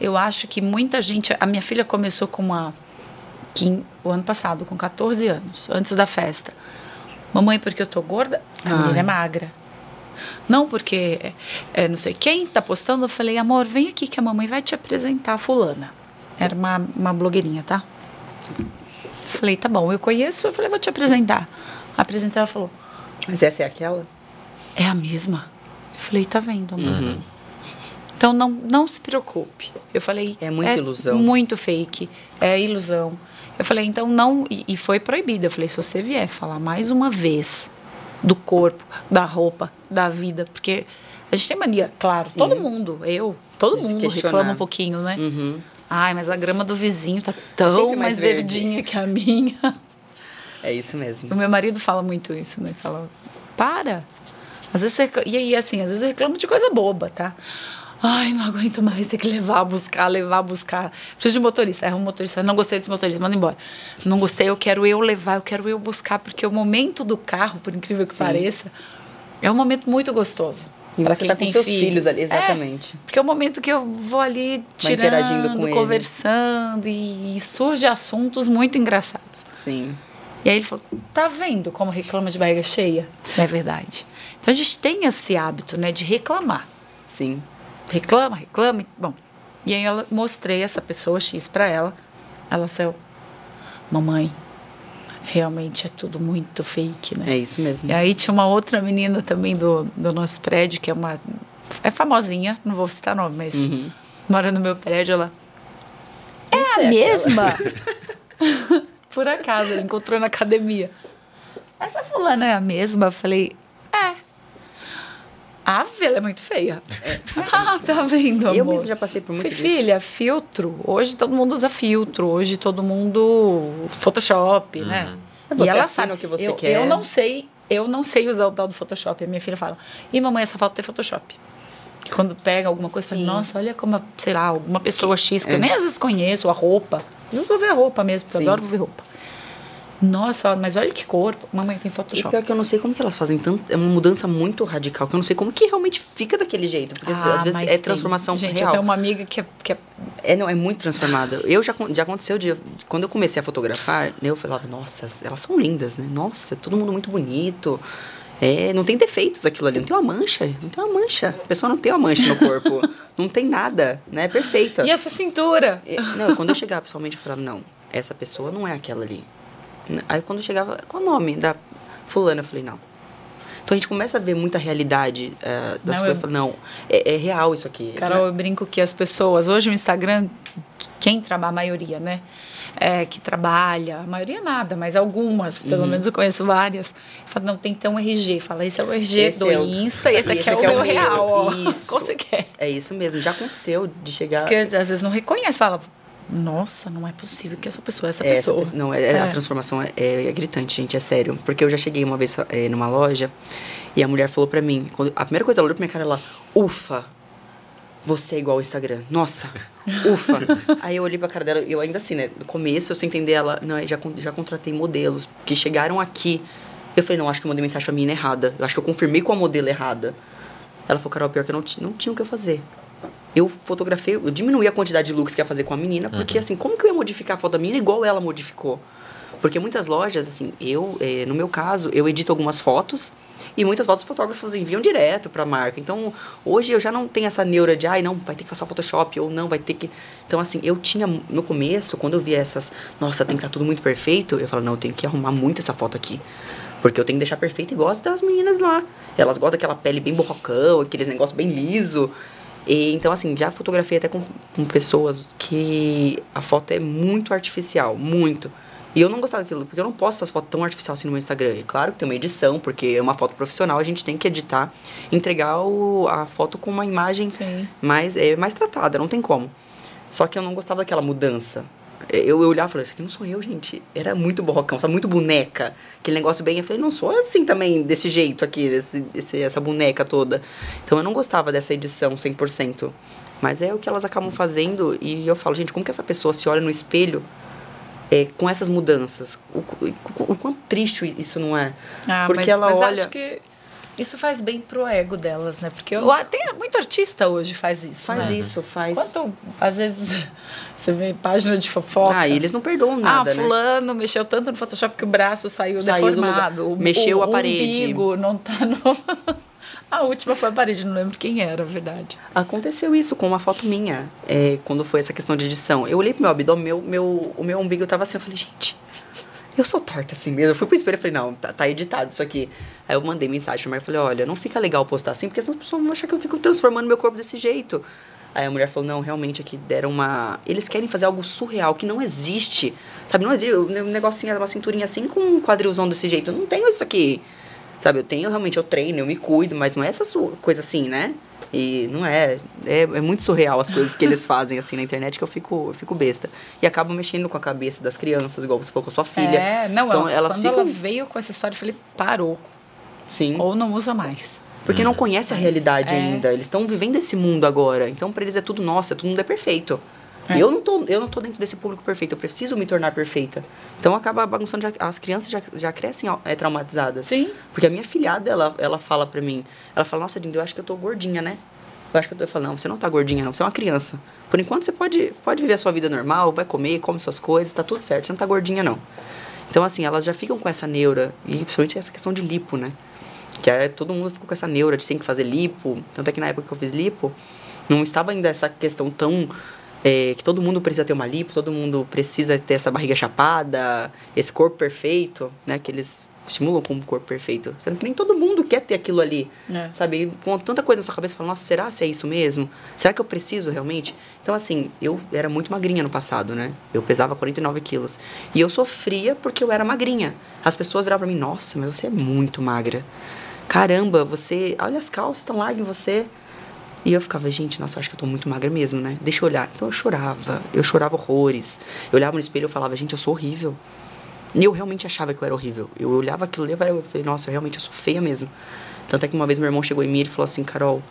eu acho que muita gente... A minha filha começou com uma... o ano passado, com 14 anos, antes da festa. Mamãe, porque eu tô gorda? A Ai. menina é magra. Não, porque é, é, não sei quem tá postando. Eu falei, amor, vem aqui que a mamãe vai te apresentar a fulana. Era uma, uma blogueirinha, tá? Falei, tá bom, eu conheço. Eu falei, vou te apresentar. Apresentar, ela falou. Mas essa é aquela? É a mesma. Eu falei, tá vendo, amor? Uhum. Então não, não se preocupe. Eu falei. É muita é ilusão. Muito fake. É ilusão. Eu falei, então não. E, e foi proibido. Eu falei, se você vier falar mais uma vez do corpo, da roupa, da vida, porque a gente tem mania, claro, Sim. todo mundo, eu, todo mundo reclama um pouquinho, né? Uhum. Ai, mas a grama do vizinho tá tão mais, mais verdinha que a minha. É isso mesmo. O meu marido fala muito isso, né? Fala, para. Às vezes você, e aí, assim, às vezes eu reclamo de coisa boba, tá? Ai, não aguento mais ter que levar, buscar, levar, buscar. Preciso de motorista. É um motorista. Não gostei desse motorista, manda embora. Não gostei, eu quero eu levar, eu quero eu buscar, porque o momento do carro, por incrível que Sim. pareça, é um momento muito gostoso. Para quem tá com seus filhos, filhos ali, exatamente. É, porque é o momento que eu vou ali tirando, com conversando ele. e surge assuntos muito engraçados. Sim. E aí ele falou: "Tá vendo como reclama de barriga cheia?" Não é verdade. Então a gente tem esse hábito, né, de reclamar. Sim reclama, reclama. Bom, e aí eu mostrei essa pessoa X para ela. Ela saiu, mamãe, realmente é tudo muito fake, né? É isso mesmo. E aí tinha uma outra menina também do, do nosso prédio, que é uma. É famosinha, não vou citar nome, mas uhum. mora no meu prédio, ela. É Essa a é mesma? Por acaso, ela encontrou na academia. Essa fulana é a mesma? Eu falei, é. A ela é muito feia. É. ah, tá vendo, amor? Eu mesmo já passei por muito Filha, Filha, filtro. Hoje todo mundo usa filtro. Hoje todo mundo... Photoshop, uhum. né? Você e ela sabe o que você eu, quer. Eu não sei... Eu não sei usar o tal do Photoshop. A minha filha fala, e mamãe, essa falta ter Photoshop. Quando pega alguma coisa, fala, nossa, olha como, sei lá, alguma pessoa X que é. eu nem às vezes conheço, a roupa. Às vezes vou ver a roupa mesmo, porque Sim. eu adoro ver roupa. Nossa, mas olha que corpo. Mamãe tem Photoshop. E pior que eu não sei como que elas fazem tanto. É uma mudança muito radical, que eu não sei como que realmente fica daquele jeito. Porque Ah, às vezes é tem. transformação Gente, real. eu tenho uma amiga que é, que é É, não, é muito transformada. Eu já, já aconteceu de. Quando eu comecei a fotografar, eu falava, nossa, elas são lindas, né? Nossa, todo mundo muito bonito. É, não tem defeitos aquilo ali, não tem uma mancha, não tem uma mancha. A pessoa não tem uma mancha no corpo, não tem nada, né? É perfeita. E essa cintura? Não, quando eu chegava pessoalmente, eu falava, não, essa pessoa não é aquela ali. Aí quando chegava, qual o nome da fulana? Eu falei, não. Então a gente começa a ver muita realidade eh, das Não, coisas. eu- não, é, é real isso aqui. Carol, eu brinco que as pessoas, hoje o Instagram, quem trabalha, a maioria, né? É, que trabalha, a maioria nada, mas algumas, pelo Uhum. menos eu conheço várias. Fala, não, tem que ter um RG. Fala, esse é o RG Esse do é o- Insta e esse aqui esse é o aqui é o meu meu. real, ó. Isso. Qual você quer? É isso mesmo, já aconteceu de chegar. Porque às vezes não reconhece, fala, nossa, não é possível que essa pessoa é essa É, pessoa. não, é, É. a transformação é, é gritante, gente, é sério. Porque eu já cheguei uma vez é, numa loja e a mulher falou pra mim, quando, a primeira coisa ela olhou pra minha cara, ela, ufa, você é igual ao Instagram. Nossa, ufa. Aí eu olhei pra cara dela, eu ainda assim, né, no começo eu sem entender ela, não, já, já contratei modelos que chegaram aqui. Eu falei, não, acho que eu mandei mensagem pra menina errada. Eu acho que eu confirmei com a modelo errada. Ela falou, Carol, pior que eu não, não tinha o que eu fazer. Eu fotografei, eu diminuí a quantidade de looks que ia fazer com a menina, porque assim, como que eu ia modificar a foto da menina igual ela modificou? Porque muitas lojas, assim, eu, eh, no meu caso, eu edito algumas fotos e muitas fotos os fotógrafos enviam direto pra marca. Então, hoje eu já não tenho essa neura de, ai, não, vai ter que passar Photoshop, ou não, vai ter que. Então, assim, eu tinha, no começo, quando eu via essas, nossa, tem que estar tudo muito perfeito, eu falava, não, eu tenho que arrumar muito essa foto aqui. Porque eu tenho que deixar perfeito e gosto das meninas lá. Elas gostam daquela pele bem borrocão, aqueles negócios bem liso. E, então, assim, já fotografei até com, com pessoas que a foto é muito artificial, muito. E eu não gostava daquilo, porque eu não posto essas fotos tão artificiais assim no meu Instagram. E claro que tem uma edição, porque é uma foto profissional, a gente tem que editar, entregar o, a foto com uma imagem Sim. mais, é, mais tratada, não tem como. Só que eu não gostava daquela mudança. Eu, eu olhava e falei, isso aqui não sou eu, gente. Era muito borrocão, sabe? Muito boneca. Aquele negócio bem. Eu falei, não sou assim também, desse jeito aqui, esse, esse- essa boneca toda. Então eu não gostava dessa edição 100%. Mas é o que elas acabam fazendo. E eu falo, gente, como que essa pessoa se olha no espelho é, com essas mudanças? O, o, o quanto triste isso não é? Ah, Porque mas, ela mas olha. acho que isso faz bem pro ego delas, né? Porque eu, tem muito artista hoje faz isso. Faz né? isso, faz. Quanto, às vezes, você vê página de fofoca. Ah, e eles não perdoam nada, ah, né? fulano mexeu tanto no Photoshop que o braço saiu, Saiu do deformado. o- Mexeu o, a parede. O umbigo não tá no... a última foi a parede, não lembro quem era, verdade. Aconteceu isso com uma foto minha, é, quando foi essa questão de edição. Eu olhei pro meu abdômen, meu, meu, o meu umbigo tava assim, eu falei, gente, eu sou torta assim mesmo. Eu fui pro espelho e falei, não, tá, tá editado isso aqui. Aí eu mandei mensagem pra mulher, falei, olha, não fica legal postar assim, porque senão as pessoas vão achar que eu fico transformando meu corpo desse jeito. Aí a mulher falou, não, realmente aqui deram uma... Eles querem fazer algo surreal, que não existe. Sabe, não existe um negocinho, uma cinturinha assim com um quadrilzão desse jeito. Eu não tenho isso aqui. Sabe, eu tenho, realmente, eu treino, eu me cuido, mas não é essa coisa assim, né? E não é, é. É muito surreal as coisas que eles fazem, assim, na internet, que eu fico, eu fico besta. E acabam mexendo com a cabeça das crianças, igual você falou com a sua filha. É, não, então, ela, elas quando ficam. ela veio com essa história, eu falei, parou. Sim. Ou não usa mais. Porque não conhece a realidade É. ainda. Eles estão vivendo esse mundo agora. Então, pra eles é tudo nossa, todo mundo é perfeito. É. Eu, não tô, eu não tô dentro desse público perfeito, eu preciso me tornar perfeita. Então acaba bagunçando, já- as crianças já, já crescem é, traumatizadas. Sim. Porque a minha filhada, ela, ela fala pra mim, ela fala, nossa, Dinda, eu acho que eu tô gordinha, né? Eu acho que eu tô. Eu falo, não, você não tá gordinha, não, você é uma criança. Por enquanto você pode, pode viver a sua vida normal, vai comer, come suas coisas, tá tudo certo, você não tá gordinha, não. Então, assim, elas já ficam com essa neura, e principalmente essa questão de lipo, né? Que é, todo mundo ficou com essa neura de tem que fazer lipo. Tanto é que na época que eu fiz lipo, não estava ainda essa questão tão. é, que todo mundo precisa ter uma lipo, todo mundo precisa ter essa barriga chapada, esse corpo perfeito, né? Que eles estimulam como corpo perfeito. Sendo que nem todo mundo quer ter aquilo ali. É. Sabe? Com tanta coisa na sua cabeça, fala, nossa, será se é isso mesmo? Será que eu preciso realmente? Então, assim, eu era muito magrinha no passado, né? Eu pesava 49 quilos. E eu sofria porque eu era magrinha. As pessoas viravam pra mim, nossa, mas você é muito magra. Caramba, você. Olha as calças estão lá em você. E eu ficava, gente, nossa, eu acho que eu tô muito magra mesmo, né? Deixa eu olhar. Então eu chorava. Eu chorava horrores. Eu olhava no espelho e falava, gente, eu sou horrível. E eu realmente achava que eu era horrível. Eu olhava aquilo e eu falei, nossa, eu realmente eu sou feia mesmo. Tanto é que uma vez meu irmão chegou em mim e ele falou assim, Carol,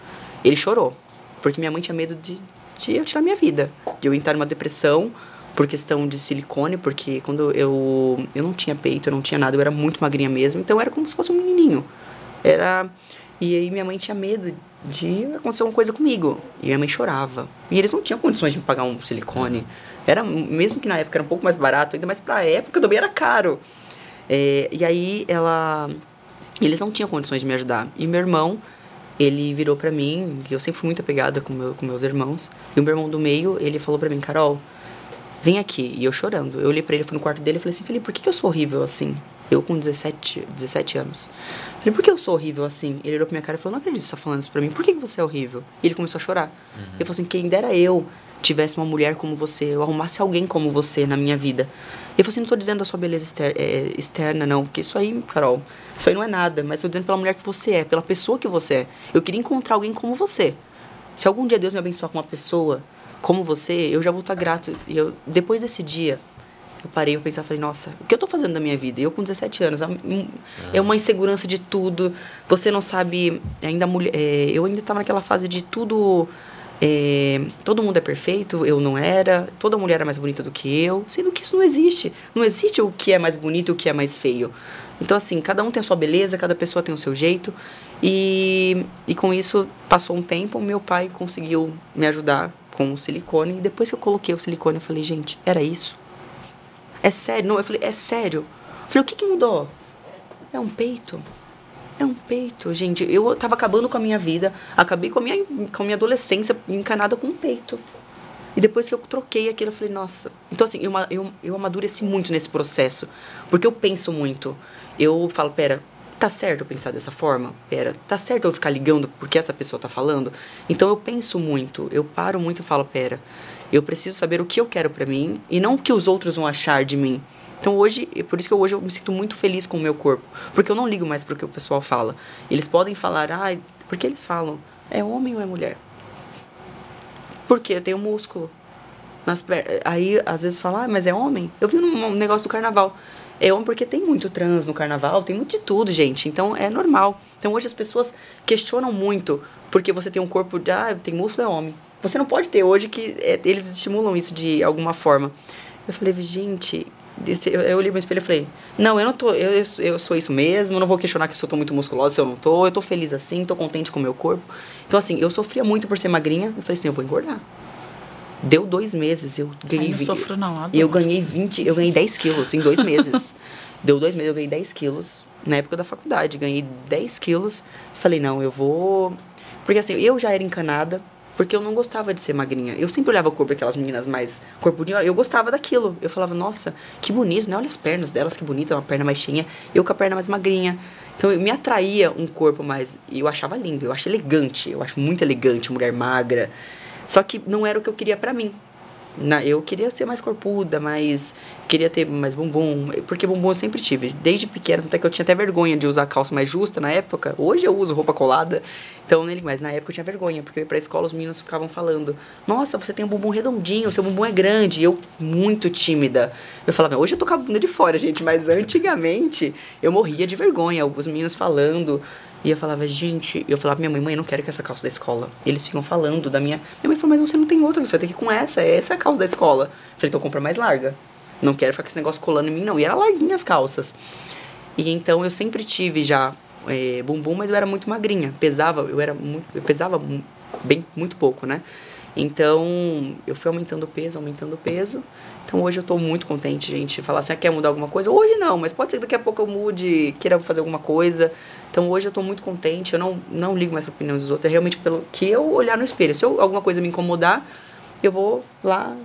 ele chorou. Porque minha mãe tinha medo de, de eu tirar minha vida. De eu entrar numa depressão por questão de silicone, porque quando eu eu não tinha peito, eu não tinha nada, eu era muito magrinha mesmo, então era como se fosse um menininho. Era e aí minha mãe tinha medo de acontecer alguma coisa comigo. E minha mãe chorava. E eles não tinham condições de me pagar um silicone. Era mesmo que na época era um pouco mais barato, ainda mais para a época também era caro. É, e aí ela eles não tinham condições de me ajudar. E meu irmão, ele virou para mim, eu sempre fui muito apegada com, meu, com meus irmãos. E o meu irmão do meio, ele falou para mim, Carol, vem aqui. E eu chorando. Eu olhei para ele, fui no quarto dele e falei assim, Felipe, por que, que eu sou horrível assim? Eu com 17, 17 anos. Falei, por que eu sou horrível assim? Ele olhou pra minha cara e falou, não acredito que você tá falando isso pra mim. Por que, que você é horrível? E ele começou a chorar. Uhum. Ele falou assim, quem dera eu tivesse uma mulher como você, eu arrumasse alguém como você na minha vida. Eu falei assim, não tô dizendo da sua beleza exter é, externa, não, porque isso aí, Carol, isso aí não é nada, mas tô dizendo pela mulher que você é, pela pessoa que você é. Eu queria encontrar alguém como você. Se algum dia Deus me abençoar com uma pessoa como você, eu já vou estar grato. E eu, depois desse dia, eu parei pra pensar, falei, nossa, o que eu tô fazendo da minha vida? Eu com 17 anos, é uma insegurança de tudo. Você não sabe, ainda mulher, é, eu ainda estava naquela fase de tudo é, todo mundo é perfeito, eu não era, toda mulher é mais bonita do que eu, sendo que isso não existe. Não existe o que é mais bonito e o que é mais feio. Então, assim, cada um tem a sua beleza, cada pessoa tem o seu jeito. E, e com isso, passou um tempo, meu pai conseguiu me ajudar com o silicone. E depois que eu coloquei o silicone, eu falei, gente, era isso? É sério? Não, eu falei, é sério. Eu falei, o que, que mudou? É um peito. É um peito, gente. Eu tava acabando com a minha vida, acabei com a minha, com a minha adolescência encanada com um peito. E depois que eu troquei aquilo, eu falei, nossa. Então, assim, eu, eu, eu amadureci muito nesse processo. Porque eu penso muito. Eu falo, pera, tá certo eu pensar dessa forma? Pera, tá certo eu ficar ligando porque essa pessoa tá falando? Então eu penso muito, eu paro muito e falo, pera, eu preciso saber o que eu quero para mim e não o que os outros vão achar de mim. Então hoje, por isso que hoje eu me sinto muito feliz com o meu corpo, porque eu não ligo mais para o que o pessoal fala. Eles podem falar, ah, porque eles falam, é homem ou é mulher? Porque eu tenho músculo. Nas per... Aí às vezes falam, ah, mas é homem? Eu vi num negócio do carnaval. É homem porque tem muito trans no carnaval, tem muito de tudo, gente. Então é normal. Então hoje as pessoas questionam muito porque você tem um corpo de, ah, tem músculo, é homem. Você não pode ter hoje que é, eles estimulam isso de alguma forma. Eu falei, gente, eu olhei no espelho e falei, não, eu não tô, eu, eu sou isso mesmo, não vou questionar que se eu tô muito musculosa, se eu não tô, eu tô feliz assim, tô contente com o meu corpo. Então, assim, eu sofria muito por ser magrinha, eu falei assim, eu vou engordar. Deu dois meses, eu ganhei... Ai, não sofro não, Eu ganhei 20, eu ganhei 10 quilos em dois meses. Deu dois meses, eu ganhei 10 quilos na época da faculdade, ganhei 10 quilos. Falei, não, eu vou... Porque assim, eu já era encanada, porque eu não gostava de ser magrinha. Eu sempre olhava o corpo daquelas meninas mais corpudinhas, eu gostava daquilo. Eu falava, nossa, que bonito, né? Olha as pernas delas, que bonita, uma perna mais cheinha. Eu com a perna mais magrinha. Então, me atraía um corpo mais... Eu achava lindo, eu acho elegante. Eu acho muito elegante, mulher magra. Só que não era o que eu queria para mim. Na, eu queria ser mais corpuda, mais. Queria ter mais bumbum. Porque bumbum eu sempre tive. Desde pequena, até que eu tinha até vergonha de usar calça mais justa na época. Hoje eu uso roupa colada. Então, mas na época eu tinha vergonha, porque eu ia pra escola, os meninos ficavam falando: Nossa, você tem um bumbum redondinho, seu bumbum é grande. E eu, muito tímida. Eu falava: Hoje eu tô com a bunda de fora, gente, mas antigamente eu morria de vergonha. Os meninos falando. E eu falava, gente, eu falava, minha mãe, mãe, eu não quero que essa calça da escola. E eles ficam falando da minha. Minha mãe falou, mas você não tem outra, você vai ter que ir com essa, essa é a calça da escola. Eu falei, então compra mais larga. Não quero ficar com esse negócio colando em mim, não. E era larguinha as calças. E então eu sempre tive já é, bumbum, mas eu era muito magrinha. Pesava, eu era muito. Eu pesava bem, muito pouco, né? Então, eu fui aumentando o peso, aumentando o peso. Então, hoje eu estou muito contente, gente. Falar assim, ah, quer mudar alguma coisa? Hoje não, mas pode ser que daqui a pouco eu mude, queira fazer alguma coisa. Então, hoje eu estou muito contente. Eu não, não ligo mais para a opinião dos outros. É realmente pelo que eu olhar no espelho. Se eu, alguma coisa me incomodar, eu vou lá,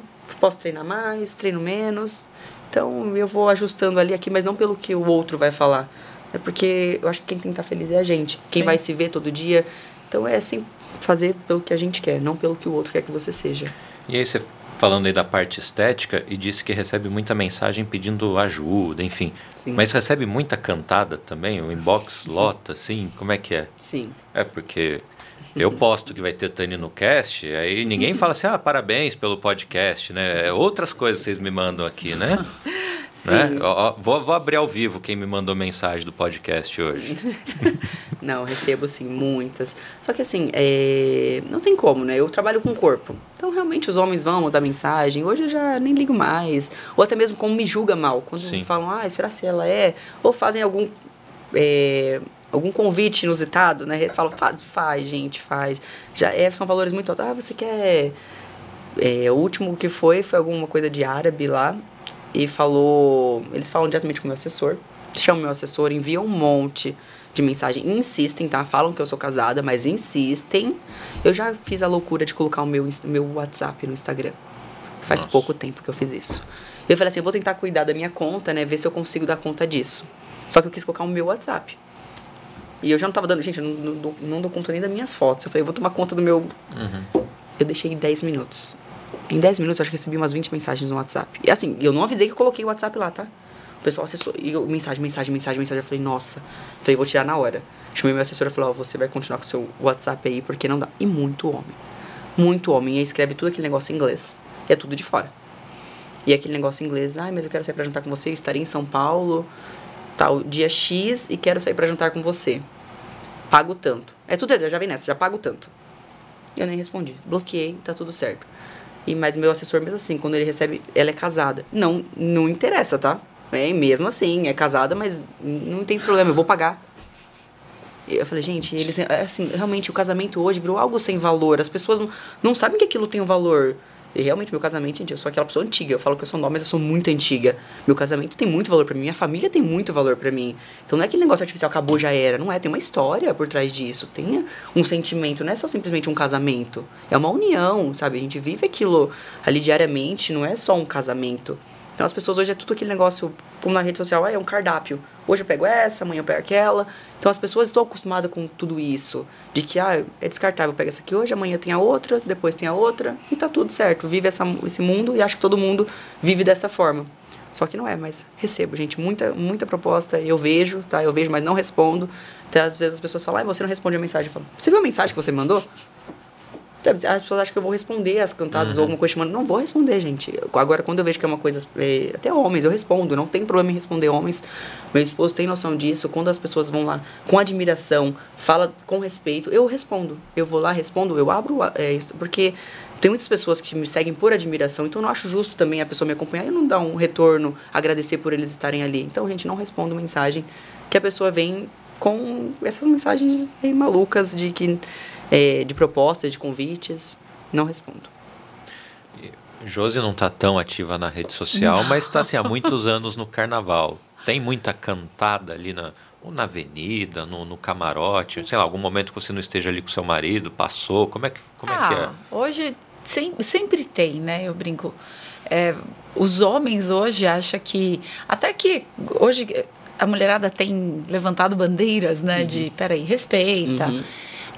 posso treinar mais, treino menos. Então, eu vou ajustando ali aqui, mas não pelo que o outro vai falar. É porque eu acho que quem tem que estar feliz é a gente. Quem Sim. vai se ver todo dia. Então, é assim, fazer pelo que a gente quer, não pelo que o outro quer que você seja. E aí você falando aí da parte estética e disse que recebe muita mensagem pedindo ajuda, enfim. Sim. Mas recebe muita cantada também? O inbox lota, assim? Como é que é? Sim. É porque eu posto que vai ter Tani no cast, aí ninguém fala assim, ah, parabéns pelo podcast, né? É outras coisas vocês me mandam aqui, né? Né? Ó, vou, vou abrir ao vivo quem me mandou mensagem do podcast hoje. não, recebo sim, muitas. Só que assim, é... não tem como, né? Eu trabalho com o corpo. Então, realmente, os homens vão mandar mensagem. Hoje eu já nem ligo mais. Ou até mesmo como me julga mal. Quando sim. falam, ah, será se ela é? Ou fazem algum. É algum convite inusitado, né? Falo, faz, faz, gente, faz. Já é, são valores muito altos. Ah, você quer. É, o último que foi foi alguma coisa de árabe lá. E falou. Eles falam diretamente com o meu assessor. Chamam meu assessor, enviam um monte de mensagem. Insistem, tá? Falam que eu sou casada, mas insistem. Eu já fiz a loucura de colocar o meu, meu WhatsApp no Instagram. Faz Nossa. pouco tempo que eu fiz isso. Eu falei assim, eu vou tentar cuidar da minha conta, né? Ver se eu consigo dar conta disso. Só que eu quis colocar o meu WhatsApp. E eu já não tava dando, gente, eu não, não, não dou conta nem das minhas fotos. Eu falei, vou tomar conta do meu. Uhum. Eu deixei 10 minutos. Em 10 minutos acho que recebi umas 20 mensagens no WhatsApp. E assim, eu não avisei que coloquei o WhatsApp lá, tá? O pessoal acessou. E eu, mensagem, mensagem, mensagem, mensagem. Eu falei, nossa. Falei, vou tirar na hora. Chamei meu assessor e falei, ó, oh, você vai continuar com o seu WhatsApp aí, porque não dá. E muito homem. Muito homem. E escreve tudo aquele negócio em inglês. E é tudo de fora. E aquele negócio em inglês, ai, mas eu quero sair pra jantar com você, eu estarei em São Paulo, tal, dia X, e quero sair pra jantar com você pago tanto. É tudo, já vem nessa, já pago tanto. Eu nem respondi. Bloqueei, tá tudo certo. E mas meu assessor mesmo assim, quando ele recebe, ela é casada. Não, não interessa, tá? É mesmo assim, é casada, mas não tem problema, eu vou pagar. Eu falei, gente, eles assim, realmente o casamento hoje virou algo sem valor. As pessoas não, não sabem que aquilo tem um valor. E realmente, meu casamento, gente, eu sou aquela pessoa antiga. Eu falo que eu sou nova, mas eu sou muito antiga. Meu casamento tem muito valor para mim, minha família tem muito valor para mim. Então não é aquele negócio artificial, acabou, já era. Não é, tem uma história por trás disso. Tem um sentimento, não é só simplesmente um casamento. É uma união, sabe? A gente vive aquilo ali diariamente, não é só um casamento. Então as pessoas hoje é tudo aquele negócio, como na rede social, ah, é um cardápio. Hoje eu pego essa, amanhã eu pego aquela. Então as pessoas estão acostumadas com tudo isso. De que, ah, é descartável, pega essa aqui hoje, amanhã tem a outra, depois tem a outra, e tá tudo certo. Vive essa, esse mundo e acho que todo mundo vive dessa forma. Só que não é, mas recebo, gente, muita, muita proposta, eu vejo, tá? Eu vejo, mas não respondo. Até às vezes as pessoas falam, ah, você não responde a mensagem. Eu falo, você viu a mensagem que você mandou? As pessoas acham que eu vou responder as cantadas uhum. ou alguma coisa chamando. Não vou responder, gente. Agora, quando eu vejo que é uma coisa. É, até homens, eu respondo. Não tem problema em responder homens. Meu esposo tem noção disso. Quando as pessoas vão lá com admiração, fala com respeito, eu respondo. Eu vou lá, respondo, eu abro. É, porque tem muitas pessoas que me seguem por admiração, então eu não acho justo também a pessoa me acompanhar e não dar um retorno, agradecer por eles estarem ali. Então, gente, não respondo mensagem que a pessoa vem com essas mensagens malucas de que é, de propostas, de convites, não respondo. Josi não está tão ativa na rede social, não. mas está assim, há muitos anos no carnaval. Tem muita cantada ali na, ou na avenida, no, no, camarote, sei lá, algum momento que você não esteja ali com seu marido, passou, como é que, como ah, é, que é? Ah, hoje sem, sempre tem, né? Eu brinco. É, os homens hoje acham que. Até que hoje a mulherada tem levantado bandeiras, né? Uhum. De peraí, respeita. Uhum.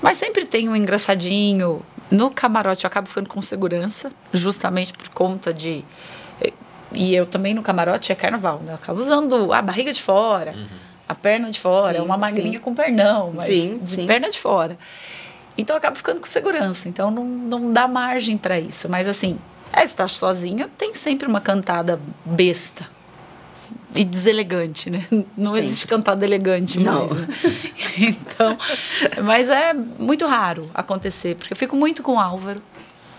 Mas sempre tem um engraçadinho. No camarote eu acabo ficando com segurança, justamente por conta de. E eu também no camarote é carnaval, né? Eu acabo usando a barriga de fora, uhum. a perna de fora, sim, uma magrinha sim. com pernão, mas sim, de sim. perna de fora. Então eu acabo ficando com segurança. Então não, não dá margem para isso. Mas assim, é, estar sozinha tem sempre uma cantada besta e deselegante, né? Não Sim. existe cantada elegante mais. Né? então, mas é muito raro acontecer, porque eu fico muito com o Álvaro.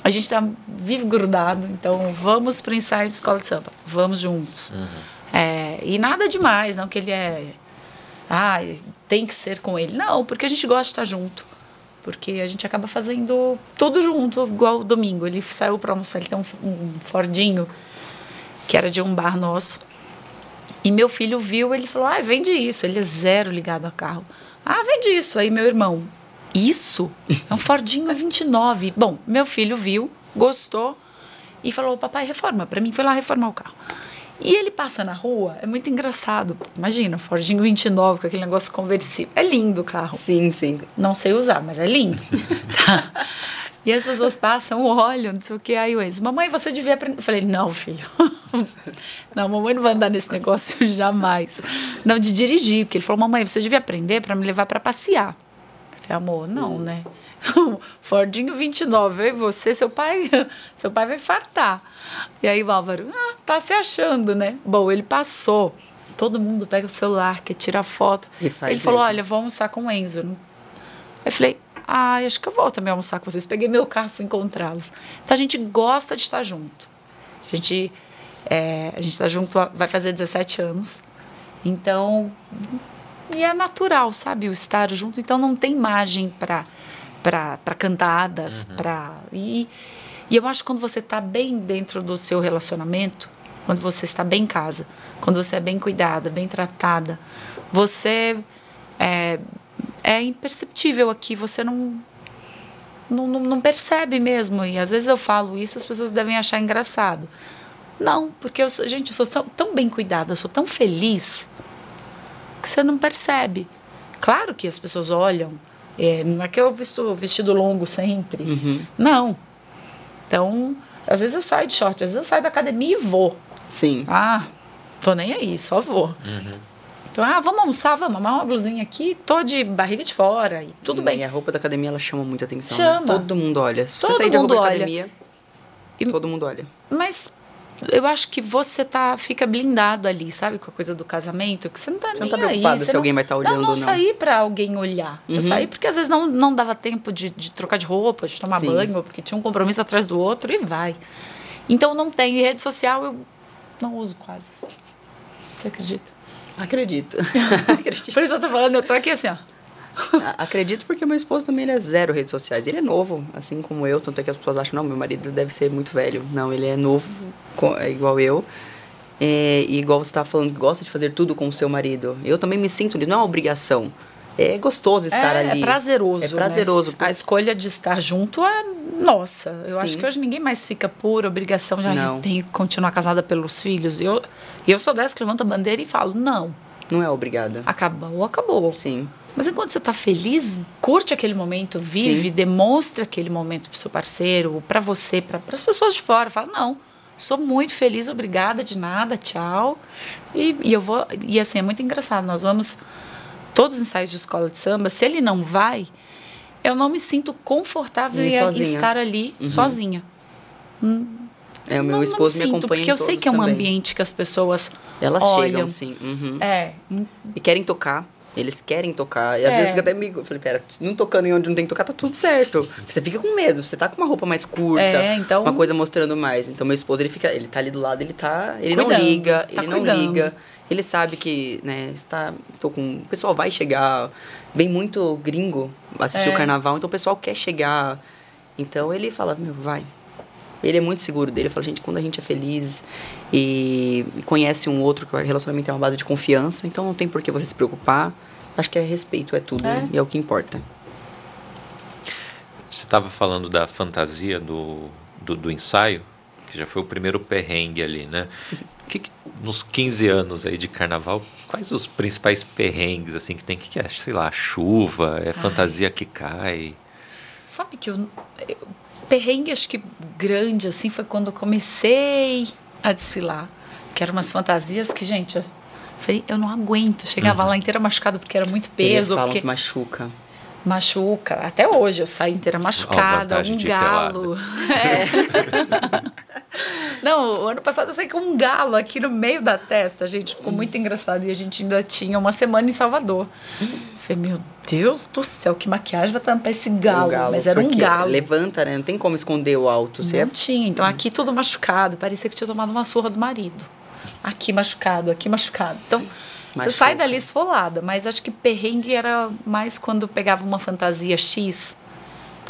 A gente tá vivo grudado, então vamos para o ensaio de escola de samba, vamos juntos. Uhum. É, e nada demais, não que ele é. Ah, tem que ser com ele. Não, porque a gente gosta de estar junto. Porque a gente acaba fazendo tudo junto, igual domingo. Ele saiu para almoçar, ele tem um, um Fordinho, que era de um bar nosso. E meu filho viu, ele falou: ah, vende isso. Ele é zero ligado a carro. Ah, vende isso. Aí meu irmão, isso? É um Fordinho 29. Bom, meu filho viu, gostou e falou: papai, reforma. Para mim, foi lá reformar o carro. E ele passa na rua, é muito engraçado. Imagina, Fordinho 29 com aquele negócio conversível. É lindo o carro. Sim, sim. Não sei usar, mas é lindo. tá. E as pessoas passam, olham, não sei o que. Aí o Enzo, mamãe, você devia aprender. Eu falei, não, filho. não, mamãe não vai andar nesse negócio jamais. Não, de dirigir. Porque ele falou, mamãe, você devia aprender para me levar para passear. Eu Falei, amor, não, né? Fordinho 29, eu e você, seu pai, seu pai vai fartar. E aí o Álvaro, ah, tá se achando, né? Bom, ele passou. Todo mundo pega o celular, quer tirar foto. ele falou, mesmo. olha, vou almoçar com o Enzo. Eu falei, ah, acho que eu vou também almoçar com vocês. Peguei meu carro, fui encontrá-los. Então a gente gosta de estar junto. A gente é, a gente está junto, vai fazer 17 anos. Então, e é natural, sabe, o estar junto. Então não tem margem para para cantadas, uhum. para e, e eu acho que quando você está bem dentro do seu relacionamento, quando você está bem em casa, quando você é bem cuidada, bem tratada, você é, é imperceptível aqui, você não, não, não percebe mesmo. E às vezes eu falo isso, as pessoas devem achar engraçado. Não, porque eu sou, gente, eu sou tão, tão bem cuidada, eu sou tão feliz que você não percebe. Claro que as pessoas olham, é, não é que eu visto vestido longo sempre. Uhum. Não. Então, às vezes eu saio de short, às vezes eu saio da academia e vou. Sim. Ah, tô nem aí, só vou. Uhum. Então, ah, vamos almoçar, vamos amar uma blusinha aqui, tô de barriga de fora e tudo bem. E a roupa da academia, ela chama muita atenção. Chama. Né? Todo mundo olha. Se todo você sair da roupa olha. da academia, e, todo mundo olha. Mas eu acho que você tá, fica blindado ali, sabe? Com a coisa do casamento, que você não tá você nem não tá preocupado aí. se não, alguém vai estar tá olhando não, não. não saí para alguém olhar. Uhum. Eu saí porque às vezes não, não dava tempo de, de trocar de roupa, de tomar Sim. banho, porque tinha um compromisso atrás do outro e vai. Então não tem rede social, eu não uso quase. Você acredita? Acredito. Acredito. Por isso eu tô falando, eu tô aqui assim, ó. Acredito porque meu esposo também ele é zero redes sociais. Ele é novo, assim como eu, tanto é que as pessoas acham, não, meu marido deve ser muito velho. Não, ele é novo, é igual eu. É, e igual você estava falando, gosta de fazer tudo com o seu marido. Eu também me sinto, não é uma obrigação. É gostoso estar é, ali. É prazeroso. É prazeroso. Né? A escolha de estar junto é nossa. Eu Sim. acho que hoje ninguém mais fica por obrigação de ah, tem que continuar casada pelos filhos. Eu, eu sou dessa que levanta a bandeira e falo, não. Não é obrigada. Acabou, acabou. Sim. Mas enquanto você está feliz, curte aquele momento, vive, Sim. demonstre aquele momento para o seu parceiro, para você, para as pessoas de fora. Fala, não, sou muito feliz, obrigada de nada, tchau. E, e eu vou. E assim, é muito engraçado. Nós vamos. Todos os ensaios de escola de samba, se ele não vai, eu não me sinto confortável em estar ali uhum. sozinha. Hum, é, o meu não, esposo não me, me acompanha Porque eu sei que é um também. ambiente que as pessoas Elas olham. chegam, sim. Uhum. É. E querem tocar. Eles querem tocar. E às é. vezes fica até amigo. Eu falei, pera, não tocando em onde não tem que tocar, tá tudo certo. Você fica com medo, você tá com uma roupa mais curta, é, então... uma coisa mostrando mais. Então meu esposo, ele fica, ele tá ali do lado, ele tá. Ele cuidando, não liga, tá ele cuidando. não liga. Ele sabe que, né, está. Tô com. O pessoal vai chegar. Vem muito gringo assistir é. o carnaval, então o pessoal quer chegar. Então ele fala, meu, vai. Ele é muito seguro dele. Ele fala, gente, quando a gente é feliz e, conhece um outro, que o relacionamento é uma base de confiança, então não tem por que você se preocupar. Acho que é respeito, é tudo, é. e é o que importa. Você estava falando da fantasia do, do, do, ensaio, que já foi o primeiro perrengue ali, né? Sim. Que, que, nos 15 anos aí de carnaval, quais os principais perrengues assim que tem? que, que é? Sei lá, chuva, é Ai. fantasia que cai? Sabe que eu, eu perrengue, acho que grande, assim, foi quando eu comecei a desfilar. Que eram umas fantasias que, gente, eu, falei, eu não aguento. Chegava uhum. lá inteira machucada porque era muito peso. Eles falam porque... que machuca. Machuca. Até hoje eu saio inteira machucada, um galo. É. Não, o ano passado eu saí com um galo aqui no meio da testa, gente. Ficou muito engraçado. E a gente ainda tinha uma semana em Salvador. Falei, meu Deus do céu, que maquiagem vai tampar esse galo. Um galo Mas era um galo. Levanta, né? Não tem como esconder o alto. Não é... tinha. Então aqui tudo machucado. Parecia que tinha tomado uma surra do marido. Aqui machucado, aqui machucado. Então. Machuca. Você sai dali esfolada, mas acho que perrengue era mais quando pegava uma fantasia X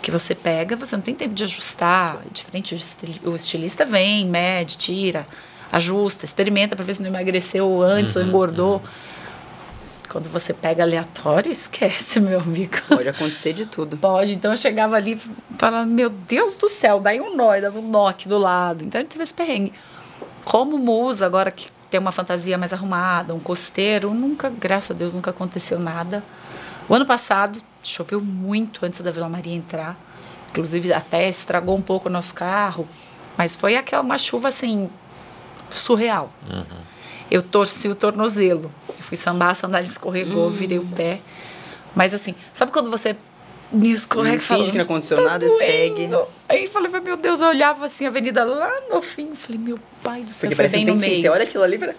porque você pega, você não tem tempo de ajustar. É diferente, o estilista vem, mede, tira, ajusta, experimenta para ver se não emagreceu antes uhum, ou engordou. Uhum. Quando você pega aleatório, esquece, meu amigo. Pode acontecer de tudo. Pode. Então eu chegava ali falando, meu Deus do céu, daí um nó, dava um nó aqui do lado. Então a gente teve esse perrengue. Como musa, agora que tem uma fantasia mais arrumada, um costeiro, nunca, graças a Deus, nunca aconteceu nada. O ano passado choveu muito antes da Vila Maria entrar. Inclusive até estragou um pouco o nosso carro. Mas foi aquela uma chuva assim surreal. Uhum. Eu torci o tornozelo. Eu fui sambar, a sandália escorregou, uhum. virei o pé. Mas assim, sabe quando você Me escorrega Finge que não aconteceu tá nada e segue. Aí falei, meu Deus, eu olhava assim a avenida lá no fim. Falei, meu pai do céu, Porque parece bem no meio. Você olha aquilo ali, pra...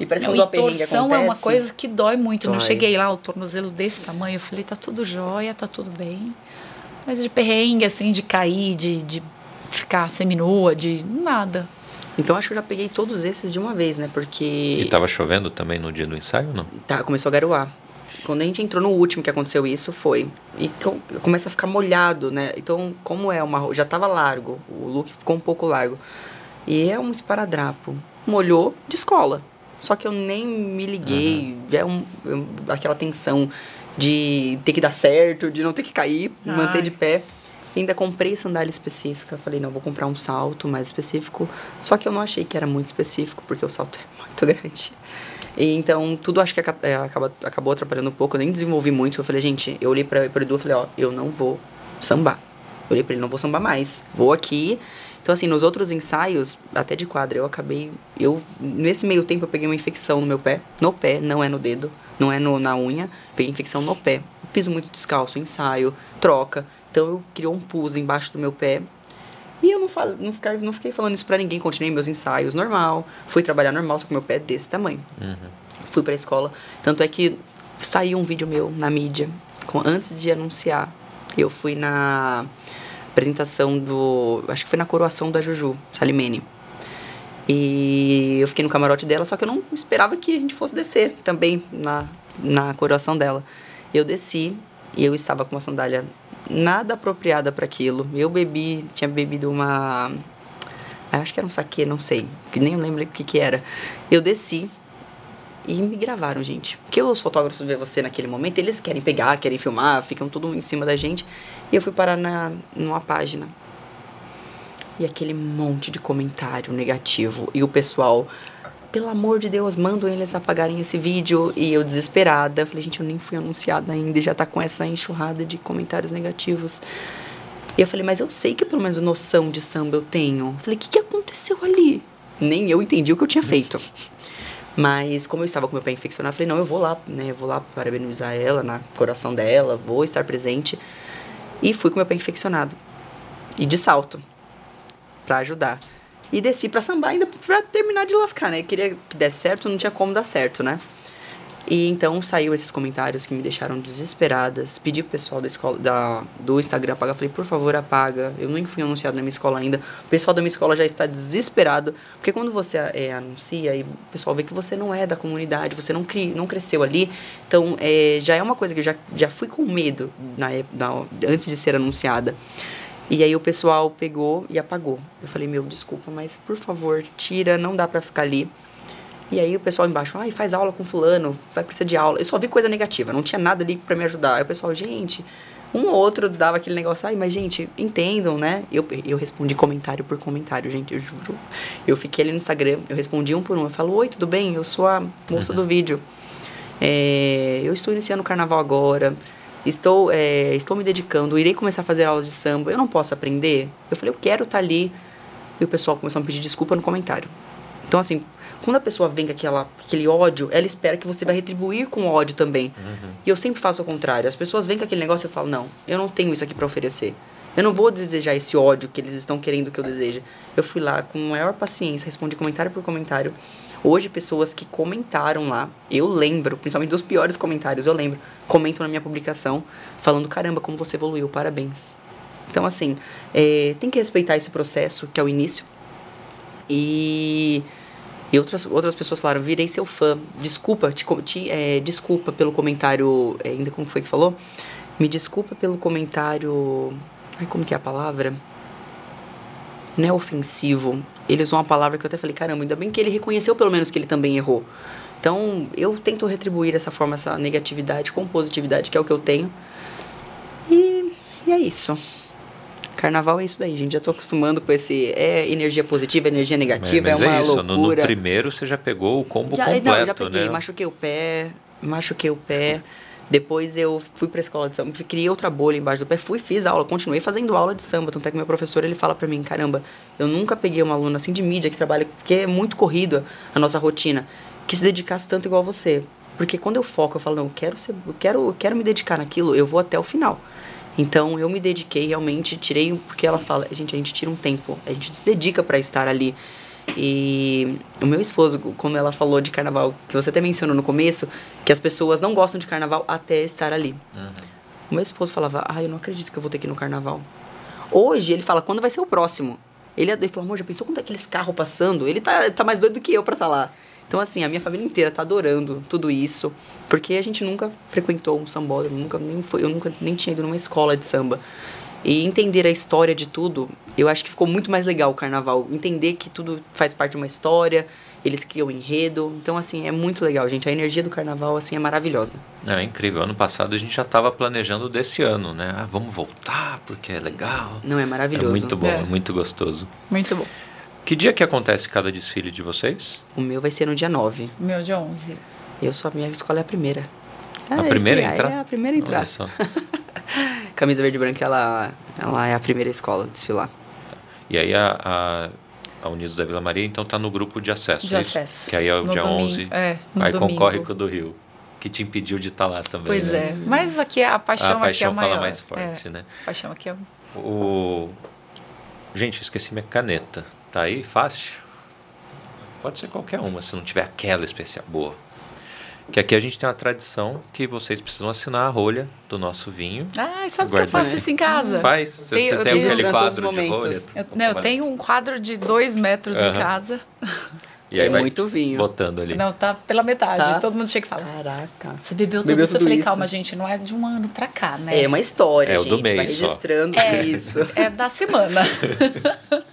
E parece que quando a perrengue acontece... é uma coisa que dói muito. Dói. Não cheguei lá, o tornozelo desse tamanho. Eu falei, tá tudo jóia, tá tudo bem. Mas de perrengue, assim, de cair, de, de ficar seminua, de nada. Então acho que eu já peguei todos esses de uma vez, né? Porque. E tava chovendo também no dia do ensaio ou não? Tá, começou a garoar. Quando a gente entrou no último que aconteceu isso, foi. E começa a ficar molhado, né? Então, como é uma. Já tava largo, o look ficou um pouco largo. E é um esparadrapo. Molhou de escola. Só que eu nem me liguei. Uhum. É um, aquela tensão de ter que dar certo, de não ter que cair, Ai. manter de pé. Ainda comprei sandália específica. Falei, não, vou comprar um salto mais específico. Só que eu não achei que era muito específico, porque o salto é muito grande. E então, tudo acho que é, acaba, acabou atrapalhando um pouco. Eu nem desenvolvi muito. Eu falei, gente, eu olhei para o Edu e falei, ó, eu não vou sambar. Eu olhei para ele, não vou sambar mais. Vou aqui. Então, assim, nos outros ensaios, até de quadra, eu acabei. Eu, nesse meio tempo, eu peguei uma infecção no meu pé. No pé, não é no dedo, não é no, na unha. Peguei infecção no pé. Eu piso muito descalço, ensaio, troca. Então eu criou um pus embaixo do meu pé. E eu não, falo, não, ficar, não fiquei falando isso pra ninguém, continuei meus ensaios normal, fui trabalhar normal, só que meu pé é desse tamanho. Uhum. Fui pra escola. Tanto é que saiu um vídeo meu na mídia, com, antes de anunciar. Eu fui na apresentação do. Acho que foi na coroação da Juju Salimene. E eu fiquei no camarote dela, só que eu não esperava que a gente fosse descer também na, na coroação dela. Eu desci e eu estava com uma sandália nada apropriada para aquilo. Eu bebi, tinha bebido uma. Acho que era um saque, não sei, nem lembro o que, que era. Eu desci e me gravaram, gente. Porque os fotógrafos vê você naquele momento, eles querem pegar, querem filmar, ficam tudo em cima da gente. E eu fui parar na, numa página. E aquele monte de comentário negativo. E o pessoal pelo amor de Deus, mandam eles apagarem esse vídeo. E eu desesperada, falei, gente, eu nem fui anunciada ainda e já tá com essa enxurrada de comentários negativos. E eu falei, mas eu sei que pelo menos noção de samba eu tenho. Falei, o que, que aconteceu ali? Nem eu entendi o que eu tinha feito. Mas como eu estava com meu pé infeccionado, eu falei, não, eu vou lá, né? Eu vou lá parabenizar ela na coração dela, vou estar presente. E fui com meu pé infeccionado. E de salto. para ajudar. E desci pra sambar ainda pra terminar de lascar, né? Queria que desse certo, não tinha como dar certo, né? E então saiu esses comentários que me deixaram desesperadas. Pedi pro pessoal da escola, da, do Instagram apagar. Falei, por favor, apaga. Eu nem fui anunciado na minha escola ainda. O pessoal da minha escola já está desesperado. Porque quando você é, anuncia e o pessoal vê que você não é da comunidade, você não, cri, não cresceu ali. Então, é, já é uma coisa que eu já, já fui com medo na, na, antes de ser anunciada. E aí o pessoal pegou e apagou. Eu falei, meu, desculpa, mas por favor, tira, não dá para ficar ali. E aí o pessoal embaixo, ai, faz aula com fulano, vai precisar de aula. Eu só vi coisa negativa, não tinha nada ali para me ajudar. Aí o pessoal, gente, um ou outro dava aquele negócio, ai, mas gente, entendam, né? Eu, eu respondi comentário por comentário, gente, eu juro. Eu fiquei ali no Instagram, eu respondi um por um. Eu falo, oi, tudo bem? Eu sou a moça uhum. do vídeo. É, eu estou iniciando o carnaval agora estou, é, estou me dedicando, irei começar a fazer aulas de samba, eu não posso aprender? Eu falei, eu quero estar tá ali. E o pessoal começou a me pedir desculpa no comentário. Então, assim, quando a pessoa vem com aquela, aquele ódio, ela espera que você vai retribuir com ódio também. Uhum. E eu sempre faço o contrário. As pessoas vêm com aquele negócio e eu falo, não, eu não tenho isso aqui para oferecer. Eu não vou desejar esse ódio que eles estão querendo que eu deseje. Eu fui lá com maior paciência, respondi comentário por comentário. Hoje, pessoas que comentaram lá, eu lembro, principalmente dos piores comentários, eu lembro, comentam na minha publicação, falando: caramba, como você evoluiu, parabéns. Então, assim, é, tem que respeitar esse processo, que é o início. E, e outras, outras pessoas falaram: virei seu fã, desculpa, te, te é, desculpa pelo comentário. É, ainda como foi que falou? Me desculpa pelo comentário. Ai, como que é a palavra? Não é ofensivo ele usou uma palavra que eu até falei, caramba, ainda bem que ele reconheceu pelo menos que ele também errou. Então, eu tento retribuir essa forma, essa negatividade com positividade, que é o que eu tenho. E, e é isso. Carnaval é isso daí, gente. Já tô acostumando com esse. É energia positiva, energia negativa, é, é uma é isso. loucura. No, no, primeiro você já pegou o combo já, completo, não, já peguei, né? Machuquei o pé, machuquei o pé. Depois eu fui para a escola de samba, criei outra bolha embaixo do pé, fui, fiz aula, continuei fazendo aula de samba. Tanto é que meu professor ele fala para mim: caramba, eu nunca peguei uma aluna assim de mídia que trabalha, porque é muito corrido a nossa rotina, que se dedicasse tanto igual você. Porque quando eu foco, eu falo: não, eu quero, ser, eu quero, eu quero me dedicar naquilo, eu vou até o final. Então eu me dediquei realmente, tirei porque ela fala, gente, a gente tira um tempo, a gente se dedica para estar ali. E o meu esposo, como ela falou de carnaval, que você até mencionou no começo, que as pessoas não gostam de carnaval até estar ali. Uhum. O meu esposo falava, ah, eu não acredito que eu vou ter que ir no carnaval. Hoje ele fala, quando vai ser o próximo? Ele, ele falou, amor, já pensou quando é aqueles carros passando? Ele tá, tá mais doido do que eu pra estar tá lá. Então, assim, a minha família inteira tá adorando tudo isso, porque a gente nunca frequentou um sambódromo, nunca, nem foi, eu nunca nem tinha ido numa escola de samba. E entender a história de tudo, eu acho que ficou muito mais legal o carnaval. Entender que tudo faz parte de uma história, eles criam enredo. Então, assim, é muito legal, gente. A energia do carnaval, assim, é maravilhosa. É, incrível. Ano passado a gente já estava planejando desse ano, né? Ah, vamos voltar porque é legal. Não, é maravilhoso. É muito bom, é. é muito gostoso. Muito bom. Que dia que acontece cada desfile de vocês? O meu vai ser no dia 9. O meu dia 11. Eu sou a minha escola é a primeira. a primeira a entrar? É a primeira a entrar. Camisa verde e branca, ela, ela é a primeira escola a desfilar. E aí a, a, a Unidos da Vila Maria, então, está no grupo de acesso. De é acesso. Que aí é o no dia domingo, 11. É, no aí domingo. concorre com o do Rio. Que te impediu de estar tá lá também. Pois né? é. Mas aqui a paixão, a paixão aqui é maior. fala mais forte, é. né? A paixão aqui é... O... Gente, esqueci minha caneta. Tá aí? Fácil? Pode ser qualquer uma, se não tiver aquela especial. Boa. Que aqui a gente tem uma tradição que vocês precisam assinar a rolha do nosso vinho. Ah, sabe que eu faço isso em casa? Faz. Você tem, você tem aquele quadro de rolha? Eu, não, eu tenho um quadro de dois metros uhum. em casa. E aí vai muito vinho. botando ali. Não, tá pela metade. Tá. Todo mundo chega e fala: Caraca. Você bebeu tudo bebeu isso? eu falei: Calma, gente, não é de um ano pra cá, né? É uma história, é gente. o do mês vai registrando é, isso. É da semana.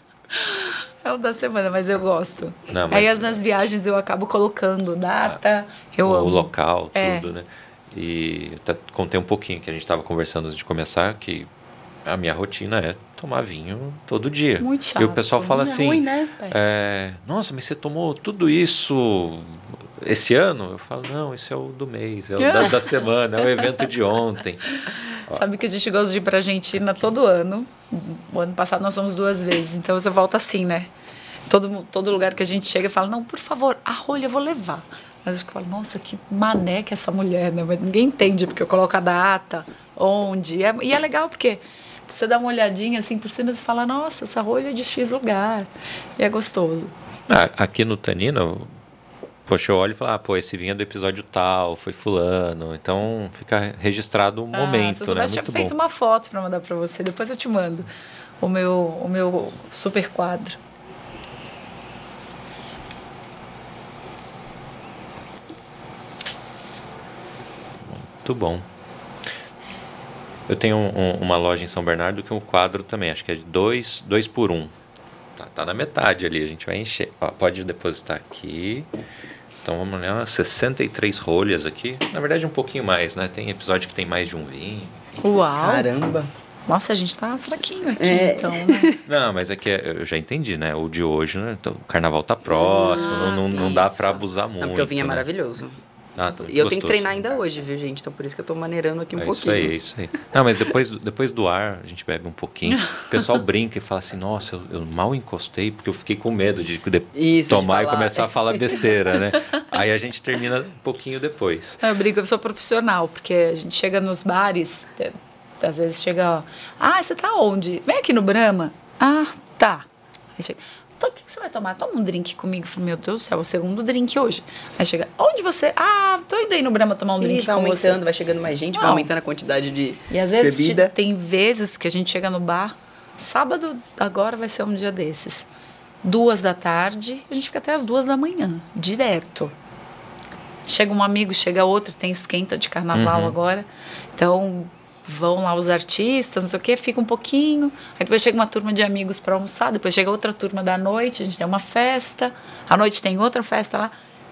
é o da semana, mas eu gosto. Não, mas... Aí nas viagens eu acabo colocando data. eu o amo. local, É. tudo, né? E até contei um pouquinho que a gente estava conversando antes de começar que a minha rotina é tomar vinho todo dia. Muito chato. E o pessoal fala É assim: ruim, né? é, Nossa, mas você tomou tudo isso esse ano? Eu falo: Não, esse é o do mês, é o da, da semana, é o evento de ontem. Sabe que a gente gosta de ir pra Argentina todo ano. O ano passado nós fomos duas vezes, então você volta assim, né? Todo, todo lugar que a gente chega fala, não, por favor, a rolha eu vou levar. Mas eu falo, nossa, que mané que é essa mulher, né? Mas ninguém entende, porque eu coloco a data, onde. E é, e é legal porque você dá uma olhadinha assim por cima e fala, nossa, essa rolha é de X lugar. E é gostoso. Ah, aqui no Tanina, poxa, eu olho e falo, ah, pô, esse vinho é do episódio tal, foi fulano. Então fica registrado o Ah, momento, se eu né? soubesse, tinha Muito feito uma foto para mandar para você, depois eu te mando o meu, o meu super quadro. Muito bom. Eu tenho um- um- uma loja em São Bernardo que um quadro também, acho que é de dois, dois por um. Tá, tá na metade ali, a gente vai encher. Ó, pode depositar aqui. Então vamos lá, 63 rolhas aqui. Na verdade, um pouquinho mais, né? Tem episódio que tem mais de um vinho. Uau! Caramba. Nossa, a gente tá fraquinho aqui, É. então, né? Não, mas é que é- eu já entendi, né? O de hoje, né? Então, o carnaval tá próximo, não, não, não dá pra abusar muito. Não, porque o vinho é né? maravilhoso. Ah, tá E eu tenho gostoso. que treinar ainda hoje, viu, gente? Então por isso que eu tô maneirando aqui um é pouquinho. isso aí, é isso aí. Não, mas depois, do- depois do ar, a gente bebe um pouquinho. O pessoal brinca e fala assim, nossa, eu, eu mal encostei porque eu fiquei com medo de, de Isso, de tomar e falar. começar a falar besteira, né? Aí a gente termina um pouquinho depois. Eu brinco, eu sou profissional, porque a gente chega nos bares, às vezes chega, ah, você tá onde? Vem aqui no Brahma. Ah, tá. Aí chega, "Tô, o que que você vai tomar? Toma um drink comigo. Eu falo, meu Deus do céu, é o segundo drink hoje. Aí chega, onde você? Ah, tô indo aí no Brahma tomar um E drink vai com aumentando, você. vai chegando mais gente, vai aumentando a quantidade de E às vezes bebida. tem vezes que a gente chega no bar, sábado agora vai ser um dia desses. Duas da tarde, a gente fica até as duas da manhã, direto. Chega um amigo, chega outro, tem esquenta de carnaval agora. Então vão lá os artistas, não sei o quê, fica um pouquinho. Aí depois chega uma turma de amigos para almoçar, depois chega outra turma da noite, a gente tem uma festa. À noite tem outra festa lá.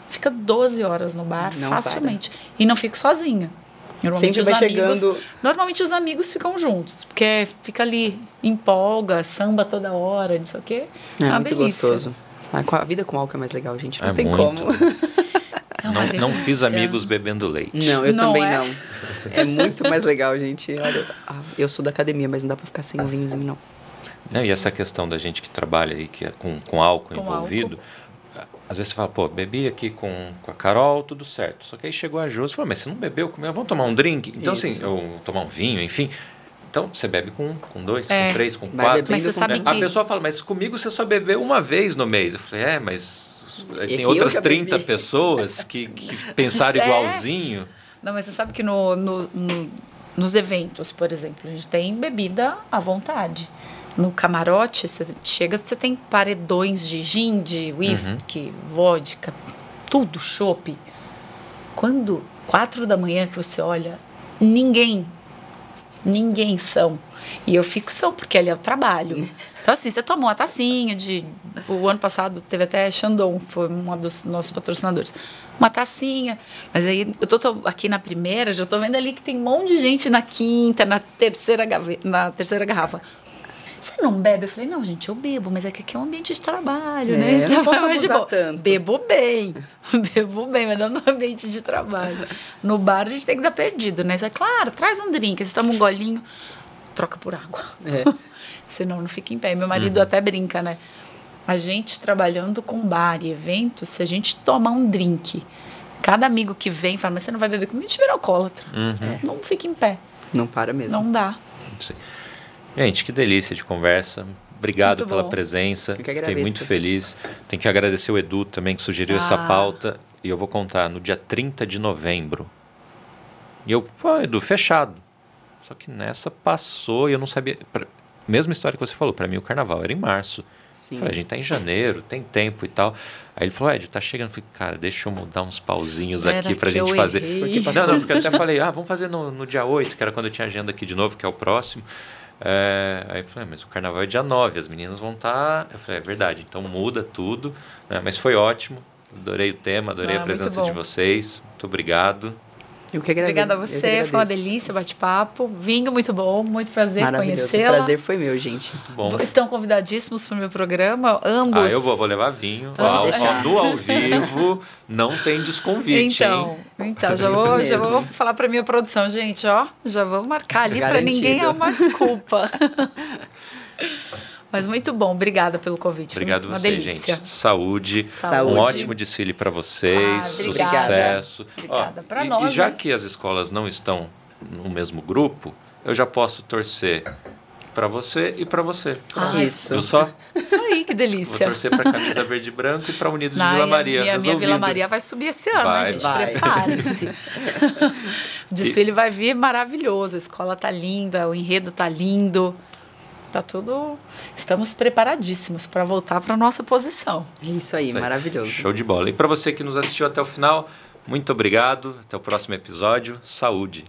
Fica 12 horas no bar, Não facilmente. E não fico sozinha. Normalmente Sempre os amigos, chegando- Normalmente os amigos ficam juntos, porque fica ali, empolga, samba toda hora, não sei o quê. É uma muito delícia. gostoso. Ah, A vida com álcool é mais legal, gente. Não É tem muito. como. É uma Não, não fiz amigos bebendo leite. Não, eu Não também é? não. É muito mais legal, gente. Olha, ah, eu sou da academia, mas não dá pra ficar sem um vinhozinho, não. Não, e essa questão da gente que trabalha aí que é com, com álcool Com envolvido, às vezes você fala, pô, bebi aqui com, com a Carol, tudo certo. Só que aí chegou a Josi e falou, mas você não bebeu, comeu, vamos tomar um drink? Então, assim, Isso. ou tomar um vinho, enfim. Então, você bebe com um, com dois, é. com três, com Vai quatro. Mas você sabe que... A pessoa fala, mas comigo você só bebeu uma vez no mês. Eu falei, é, mas tem outras 30 bebi. pessoas que, que pensaram é. igualzinho. Não, mas você sabe que no, no, no, nos eventos, por exemplo, a gente tem bebida à vontade. No camarote, você chega, você tem paredões de gin, de whisky, uhum. vodka, tudo, chopp. Quando quatro da manhã que você olha, ninguém, ninguém são. E eu fico são, porque ali é o trabalho. Então, assim, você tomou uma tacinha de. O ano passado teve até Chandon, foi um dos nossos patrocinadores. Uma tacinha. Mas aí eu tô, tô, aqui na primeira, já tô vendo ali que tem um monte de gente na quinta, na terceira, na terceira garrafa. Você não bebe? Eu falei, não, gente, eu bebo, mas é que aqui é um ambiente de trabalho, né? é, né? Você não de boa. tanto. Bebo bem, bebo bem, mas não no ambiente de trabalho. No bar a gente tem que dar perdido, né? Você, claro, traz um drink, você toma um golinho, troca por água. É. Senão não fica em pé. Meu marido uhum. até brinca, né? A gente trabalhando com bar e eventos, se a gente tomar um drink, cada amigo que vem fala, mas você não vai beber comigo, a gente vira alcoólatra. Uhum. Não fica em pé. Não para mesmo. Não dá. Gente, que delícia de conversa. Obrigado muito pela bom. presença. Fiquei muito feliz. Tem que agradecer o Edu também que sugeriu ah. essa pauta. E eu vou contar no dia 30 de novembro. E eu, foi, Edu, fechado. Só que nessa passou e eu não sabia. Mesma história que você falou, para mim o carnaval era em março. Sim. Falei, a gente tá em janeiro, tem tempo e tal. Aí ele falou, Ed, tá chegando. Eu falei, cara, deixa eu mudar uns pauzinhos era aqui pra gente fazer. Porque não, não, porque eu até falei, ah, vamos fazer no, no, dia 8, que era quando eu tinha agenda aqui de novo, que é o próximo. É, aí eu falei, mas o carnaval é dia 9, as meninas vão estar. Tá... Eu falei, é verdade, então muda tudo. Né? Mas foi ótimo, adorei o tema, adorei ah, a presença de vocês. Muito obrigado. Eu que agradeço. Obrigada a você, foi uma delícia bate-papo. Vinho muito bom, muito prazer conhecê-la. O prazer foi meu, gente. Muito bom. Estão convidadíssimos para o meu programa, ambos. Ah, eu vou, vou levar vinho. Ó, ó, no ao vivo não tem desconvite, então, hein? Então, já vou, já vou falar para minha produção, gente, ó, já vou marcar ali para ninguém arrumar desculpa. Mas muito bom, obrigada pelo convite. Obrigado Uma você, delícia. gente. Saúde. Saúde. Um ótimo desfile para vocês. Ah, sucesso. Obrigada. Para nós. E já né? que as escolas não estão no mesmo grupo, eu já posso torcer para você e para você. Ah, isso. Eu só? Isso aí, que delícia. Vou torcer para Camisa Verde e Branco e para Unidos não, de Vila Maria. Minha, minha Vila Maria vai subir esse ano, vai, né, gente? Prepare-se. o desfile e... vai vir maravilhoso. A escola tá linda, o enredo tá lindo. Tá tudo. Estamos preparadíssimos para voltar para nossa posição. Isso aí, Isso aí, maravilhoso. Show de bola. E para você que nos assistiu até o final, muito obrigado. Até o próximo episódio. Saúde.